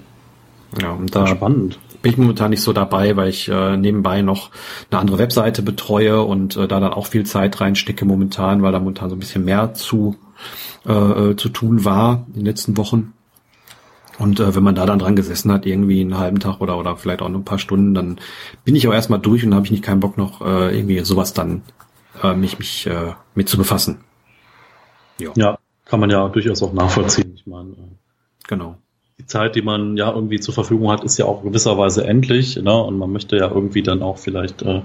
Ja, und da spannend bin ich momentan nicht so dabei, weil ich äh, nebenbei noch eine andere Webseite betreue und äh, da dann auch viel Zeit reinstecke momentan, weil da momentan so ein bisschen mehr zu, äh, äh, zu tun war in den letzten Wochen. Und äh, wenn man da dann dran gesessen hat, irgendwie einen halben Tag oder, oder vielleicht auch nur ein paar Stunden, dann bin ich auch erstmal durch und habe ich nicht keinen Bock noch äh, irgendwie sowas dann äh, mich, mich äh, mit zu befassen. Jo. Ja, kann man ja durchaus auch nachvollziehen. Ich meine, äh, genau die Zeit, die man ja irgendwie zur Verfügung hat, ist ja auch gewisserweise endlich. Ne? Und man möchte ja irgendwie dann auch vielleicht äh,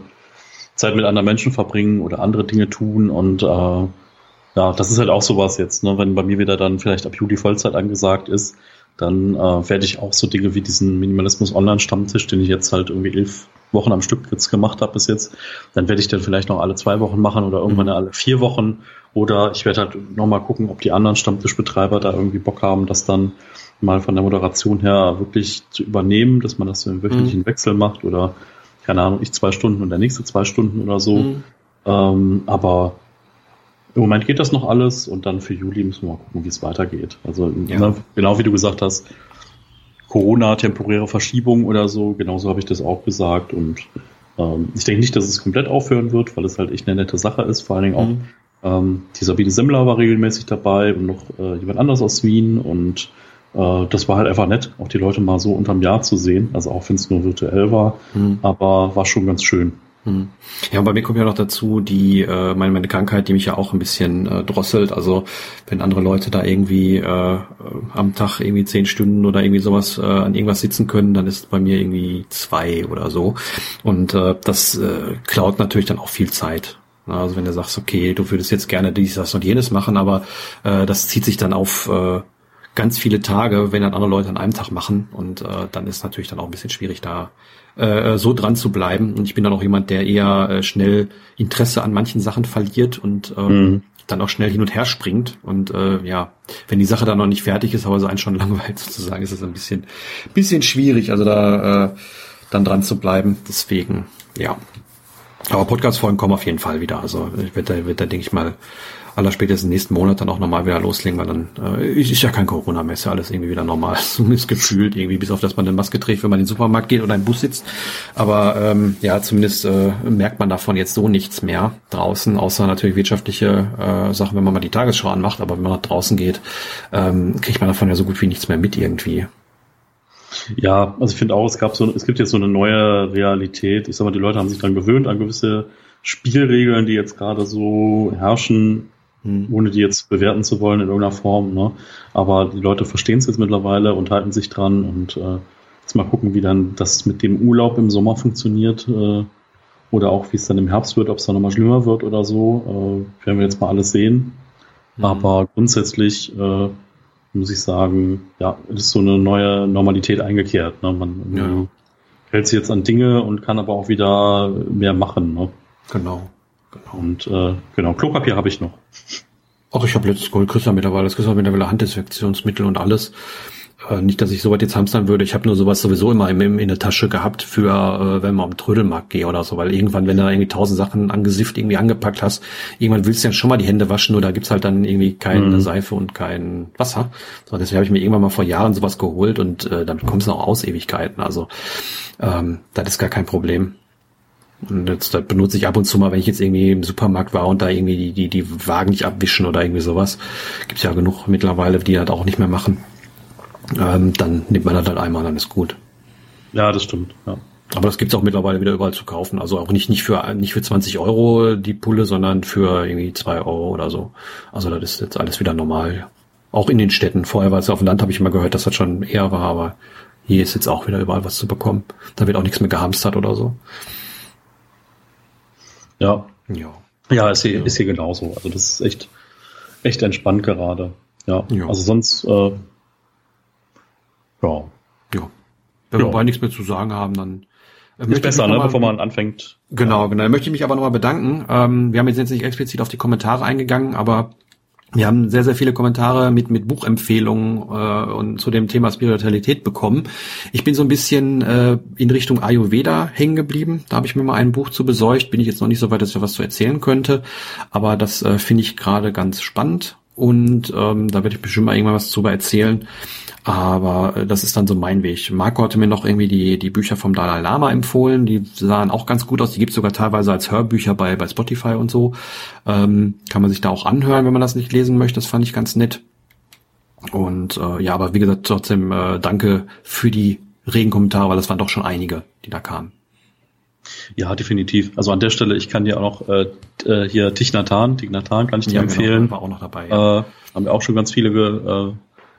Zeit mit anderen Menschen verbringen oder andere Dinge tun. Und äh, ja, das ist halt auch sowas jetzt. Ne? Wenn bei mir wieder dann vielleicht ab Juli Vollzeit angesagt ist, dann äh, werde ich auch so Dinge wie diesen Minimalismus Online-Stammtisch, den ich jetzt halt irgendwie elf Wochen am Stück jetzt gemacht habe bis jetzt, dann werde ich dann vielleicht noch alle zwei Wochen machen oder irgendwann mhm. alle vier Wochen. Oder ich werde halt nochmal gucken, ob die anderen Stammtischbetreiber da irgendwie Bock haben, das dann mal von der Moderation her wirklich zu übernehmen, dass man das so im wöchentlichen mhm. Wechsel macht oder keine Ahnung, ich zwei Stunden und der nächste zwei Stunden oder so. Mhm. Ähm, aber im Moment geht das noch alles und dann für Juli müssen wir mal gucken, wie es weitergeht. Also ja. ne, genau wie du gesagt hast, Corona, temporäre Verschiebung oder so, genauso habe ich das auch gesagt und ähm, ich denke nicht, dass es komplett aufhören wird, weil es halt echt eine nette Sache ist. Vor allen Dingen auch mhm. ähm, die Sabine Semmler war regelmäßig dabei und noch äh, jemand anders aus Wien und das war halt einfach nett, auch die Leute mal so unterm Jahr zu sehen. Also auch wenn es nur virtuell war, mhm. aber war schon ganz schön. Mhm. Ja, und bei mir kommt ja noch dazu die äh, meine, meine Krankheit, die mich ja auch ein bisschen äh, drosselt. Also wenn andere Leute da irgendwie äh, am Tag irgendwie zehn Stunden oder irgendwie sowas äh, an irgendwas sitzen können, dann ist bei mir irgendwie zwei oder so. Und äh, das äh, klaut natürlich dann auch viel Zeit. Also wenn du sagst, okay, du würdest jetzt gerne dies, das und jenes machen, aber äh, das zieht sich dann auf äh, ganz viele Tage, wenn dann andere Leute an einem Tag machen. Und äh, dann ist natürlich dann auch ein bisschen schwierig, da äh, so dran zu bleiben. Und ich bin dann auch jemand, der eher äh, schnell Interesse an manchen Sachen verliert und ähm, mhm. dann auch schnell hin und her springt. Und äh, ja, wenn die Sache dann noch nicht fertig ist, aber so einen schon langweilt sozusagen, ist es ein bisschen, bisschen schwierig, also da äh, dann dran zu bleiben. Deswegen, ja. Aber Podcast-Folgen kommen auf jeden Fall wieder. Also ich werde da, werd da denke ich mal, aller spätestens nächsten Monat dann auch nochmal wieder loslegen, weil dann äh, ist ja kein Corona mehr, alles irgendwie wieder normal. Zumindest gefühlt irgendwie, bis auf dass man eine Maske trägt, wenn man in den Supermarkt geht oder im Bus sitzt. Aber ähm, ja, zumindest äh, merkt man davon jetzt so nichts mehr draußen, außer natürlich wirtschaftliche äh, Sachen, wenn man mal die Tagesschau anmacht, aber wenn man nach draußen geht, ähm, kriegt man davon ja so gut wie nichts mehr mit irgendwie. Ja, also ich finde auch, es gab so, es gibt jetzt so eine neue Realität. Ich sag mal, die Leute haben sich dann gewöhnt an gewisse Spielregeln, die jetzt gerade so herrschen hm. ohne die jetzt bewerten zu wollen in irgendeiner Form. Ne? Aber die Leute verstehen es jetzt mittlerweile und halten sich dran und äh, jetzt mal gucken, wie dann das mit dem Urlaub im Sommer funktioniert äh, oder auch wie es dann im Herbst wird, ob es dann nochmal schlimmer wird oder so. Äh, werden wir jetzt mal alles sehen. Mhm. Aber grundsätzlich äh, muss ich sagen, ja, ist so eine neue Normalität eingekehrt. Ne? Man ja. hält sich jetzt an Dinge und kann aber auch wieder mehr machen. Ne? Genau. Genau. Und äh, genau, Klopapier habe ich noch. Ach, ich habe letztes Gold Christa mittlerweile, das Christa mittlerweile Handdesinfektionsmittel und alles. Äh, nicht, dass ich so weit jetzt hamstern würde. Ich habe nur sowas sowieso immer in, in der Tasche gehabt für, äh, wenn man am Trödelmarkt gehe oder so, weil irgendwann, wenn du da irgendwie tausend Sachen angesifft irgendwie angepackt hast, irgendwann willst du ja schon mal die Hände waschen oder gibt's halt dann irgendwie keine mhm. Seife und kein Wasser. So, deswegen habe ich mir irgendwann mal vor Jahren sowas geholt und äh, dann kommst du noch aus Ewigkeiten. Also ähm, das ist gar kein Problem. Und jetzt das benutze ich ab und zu mal, wenn ich jetzt irgendwie im Supermarkt war und da irgendwie die, die, die Wagen nicht abwischen oder irgendwie sowas. Gibt's ja genug mittlerweile, die das auch nicht mehr machen ähm, dann nimmt man das halt einmal, dann ist gut. Ja, das stimmt. Ja. Aber das gibt's auch mittlerweile wieder überall zu kaufen. Also auch nicht, nicht für nicht für 20 Euro die Pulle, sondern für irgendwie zwei Euro oder so. Also das ist jetzt alles wieder normal. Auch in den Städten. Vorher war es auf dem Land, habe ich immer gehört, dass das schon eher war, aber hier ist jetzt auch wieder überall was zu bekommen. Da wird auch nichts mehr gehamstert oder so. Ja. Ja. Ja, ist hier, ist hier genauso. Also das ist echt, echt entspannt gerade. Ja. ja. Also sonst äh, ja. Ja. Wenn ja. wir beide nichts mehr zu sagen haben, dann äh, ist besser, ne, bevor man anfängt. Genau, genau. Da möchte ich mich aber nochmal bedanken. Ähm, wir haben jetzt nicht explizit auf die Kommentare eingegangen, aber wir haben sehr, sehr viele Kommentare mit, mit Buchempfehlungen äh, und zu dem Thema Spiritualität bekommen. Ich bin so ein bisschen äh, in Richtung Ayurveda hängen geblieben. Da habe ich mir mal ein Buch zu besorgt. Bin ich jetzt noch nicht so weit, dass ich was zu erzählen könnte. Aber das äh, finde ich gerade ganz spannend. Und ähm, da werde ich bestimmt mal irgendwann was drüber erzählen. Aber äh, das ist dann so mein Weg. Marco hatte mir noch irgendwie die, die Bücher vom Dalai Lama empfohlen. Die sahen auch ganz gut aus. Die gibt es sogar teilweise als Hörbücher bei, bei Spotify und so. Ähm, kann man sich da auch anhören, wenn man das nicht lesen möchte. Das fand ich ganz nett. Und äh, ja, aber wie gesagt, trotzdem äh, danke für die regen Kommentare, weil das waren doch schon einige, die da kamen. Ja, definitiv. Also an der Stelle, ich kann dir auch noch äh, äh hier Tichnatan, Tichnatan kann ich dir ja, genau, empfehlen. Genau, war auch noch dabei. Ja. Äh, haben wir auch schon ganz viele ge, äh,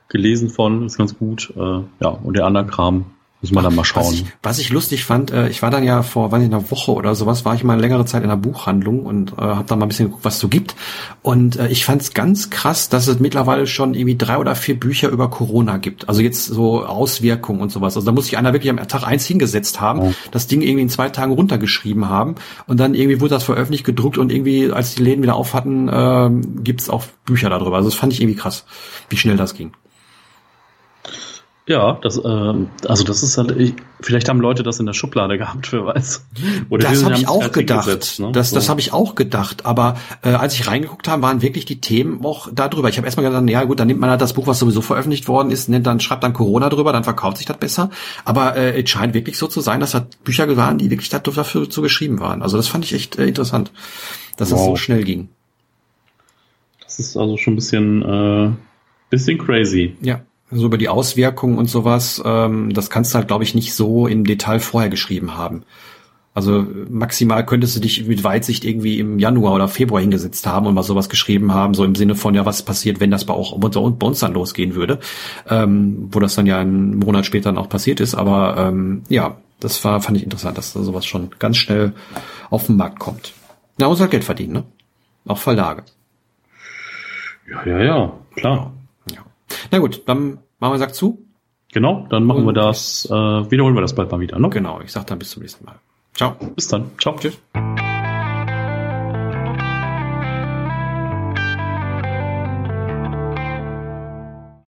gelesen von, ist ganz gut. Äh, ja, und der andere Kram muss man dann mal schauen. Was ich, was ich lustig fand, äh, ich war dann ja vor, weiß ich, einer Woche oder sowas, war ich mal eine längere Zeit in einer Buchhandlung und äh, habe da mal ein bisschen geguckt, was es so gibt. Und äh, ich fand es ganz krass, dass es mittlerweile schon irgendwie drei oder vier Bücher über Corona gibt. Also jetzt so Auswirkungen und sowas. Also da muss sich einer wirklich am Tag eins hingesetzt haben, oh. das Ding irgendwie in zwei Tagen runtergeschrieben haben und dann irgendwie wurde das veröffentlicht, gedruckt und irgendwie, als die Läden wieder auf hatten, äh, gibt auch Bücher darüber. Also das fand ich irgendwie krass, wie schnell das ging. Ja, das, äh, also das ist halt, ich, vielleicht haben Leute das in der Schublade gehabt, wer weiß. Oder das habe ich auch gedacht. Gesetzt, ne? Das, so. das habe ich auch gedacht. Aber äh, als ich reingeguckt habe, waren wirklich die Themen auch darüber. Ich habe erstmal gedacht, ja gut, dann nimmt man halt das Buch, was sowieso veröffentlicht worden ist, nennt dann schreibt dann Corona drüber, dann verkauft sich das besser. Aber äh, es scheint wirklich so zu sein, dass das Bücher waren, die wirklich dafür zu geschrieben waren. Also das fand ich echt äh, interessant, dass wow. das so schnell ging. Das ist also schon ein bisschen, äh, bisschen crazy. Ja so über die Auswirkungen und sowas, ähm, das kannst du halt, glaube ich, nicht so im Detail vorher geschrieben haben. Also maximal könntest du dich mit Weitsicht irgendwie im Januar oder Februar hingesetzt haben und mal sowas geschrieben haben, so im Sinne von, ja, was passiert, wenn das bei, auch bei uns dann losgehen würde, ähm, wo das dann ja einen Monat später dann auch passiert ist. Aber ähm, ja, das war, fand ich interessant, dass da sowas schon ganz schnell auf den Markt kommt. Na, muss halt Geld verdienen, ne? Auch Verlage. Ja, ja, ja, klar. Na gut, dann machen wir Sack zu. Genau, dann machen Und wir das, äh, wiederholen wir das bald mal wieder, ne? Genau, ich sag dann bis zum nächsten Mal. Ciao. Bis dann. Ciao. Tschüss.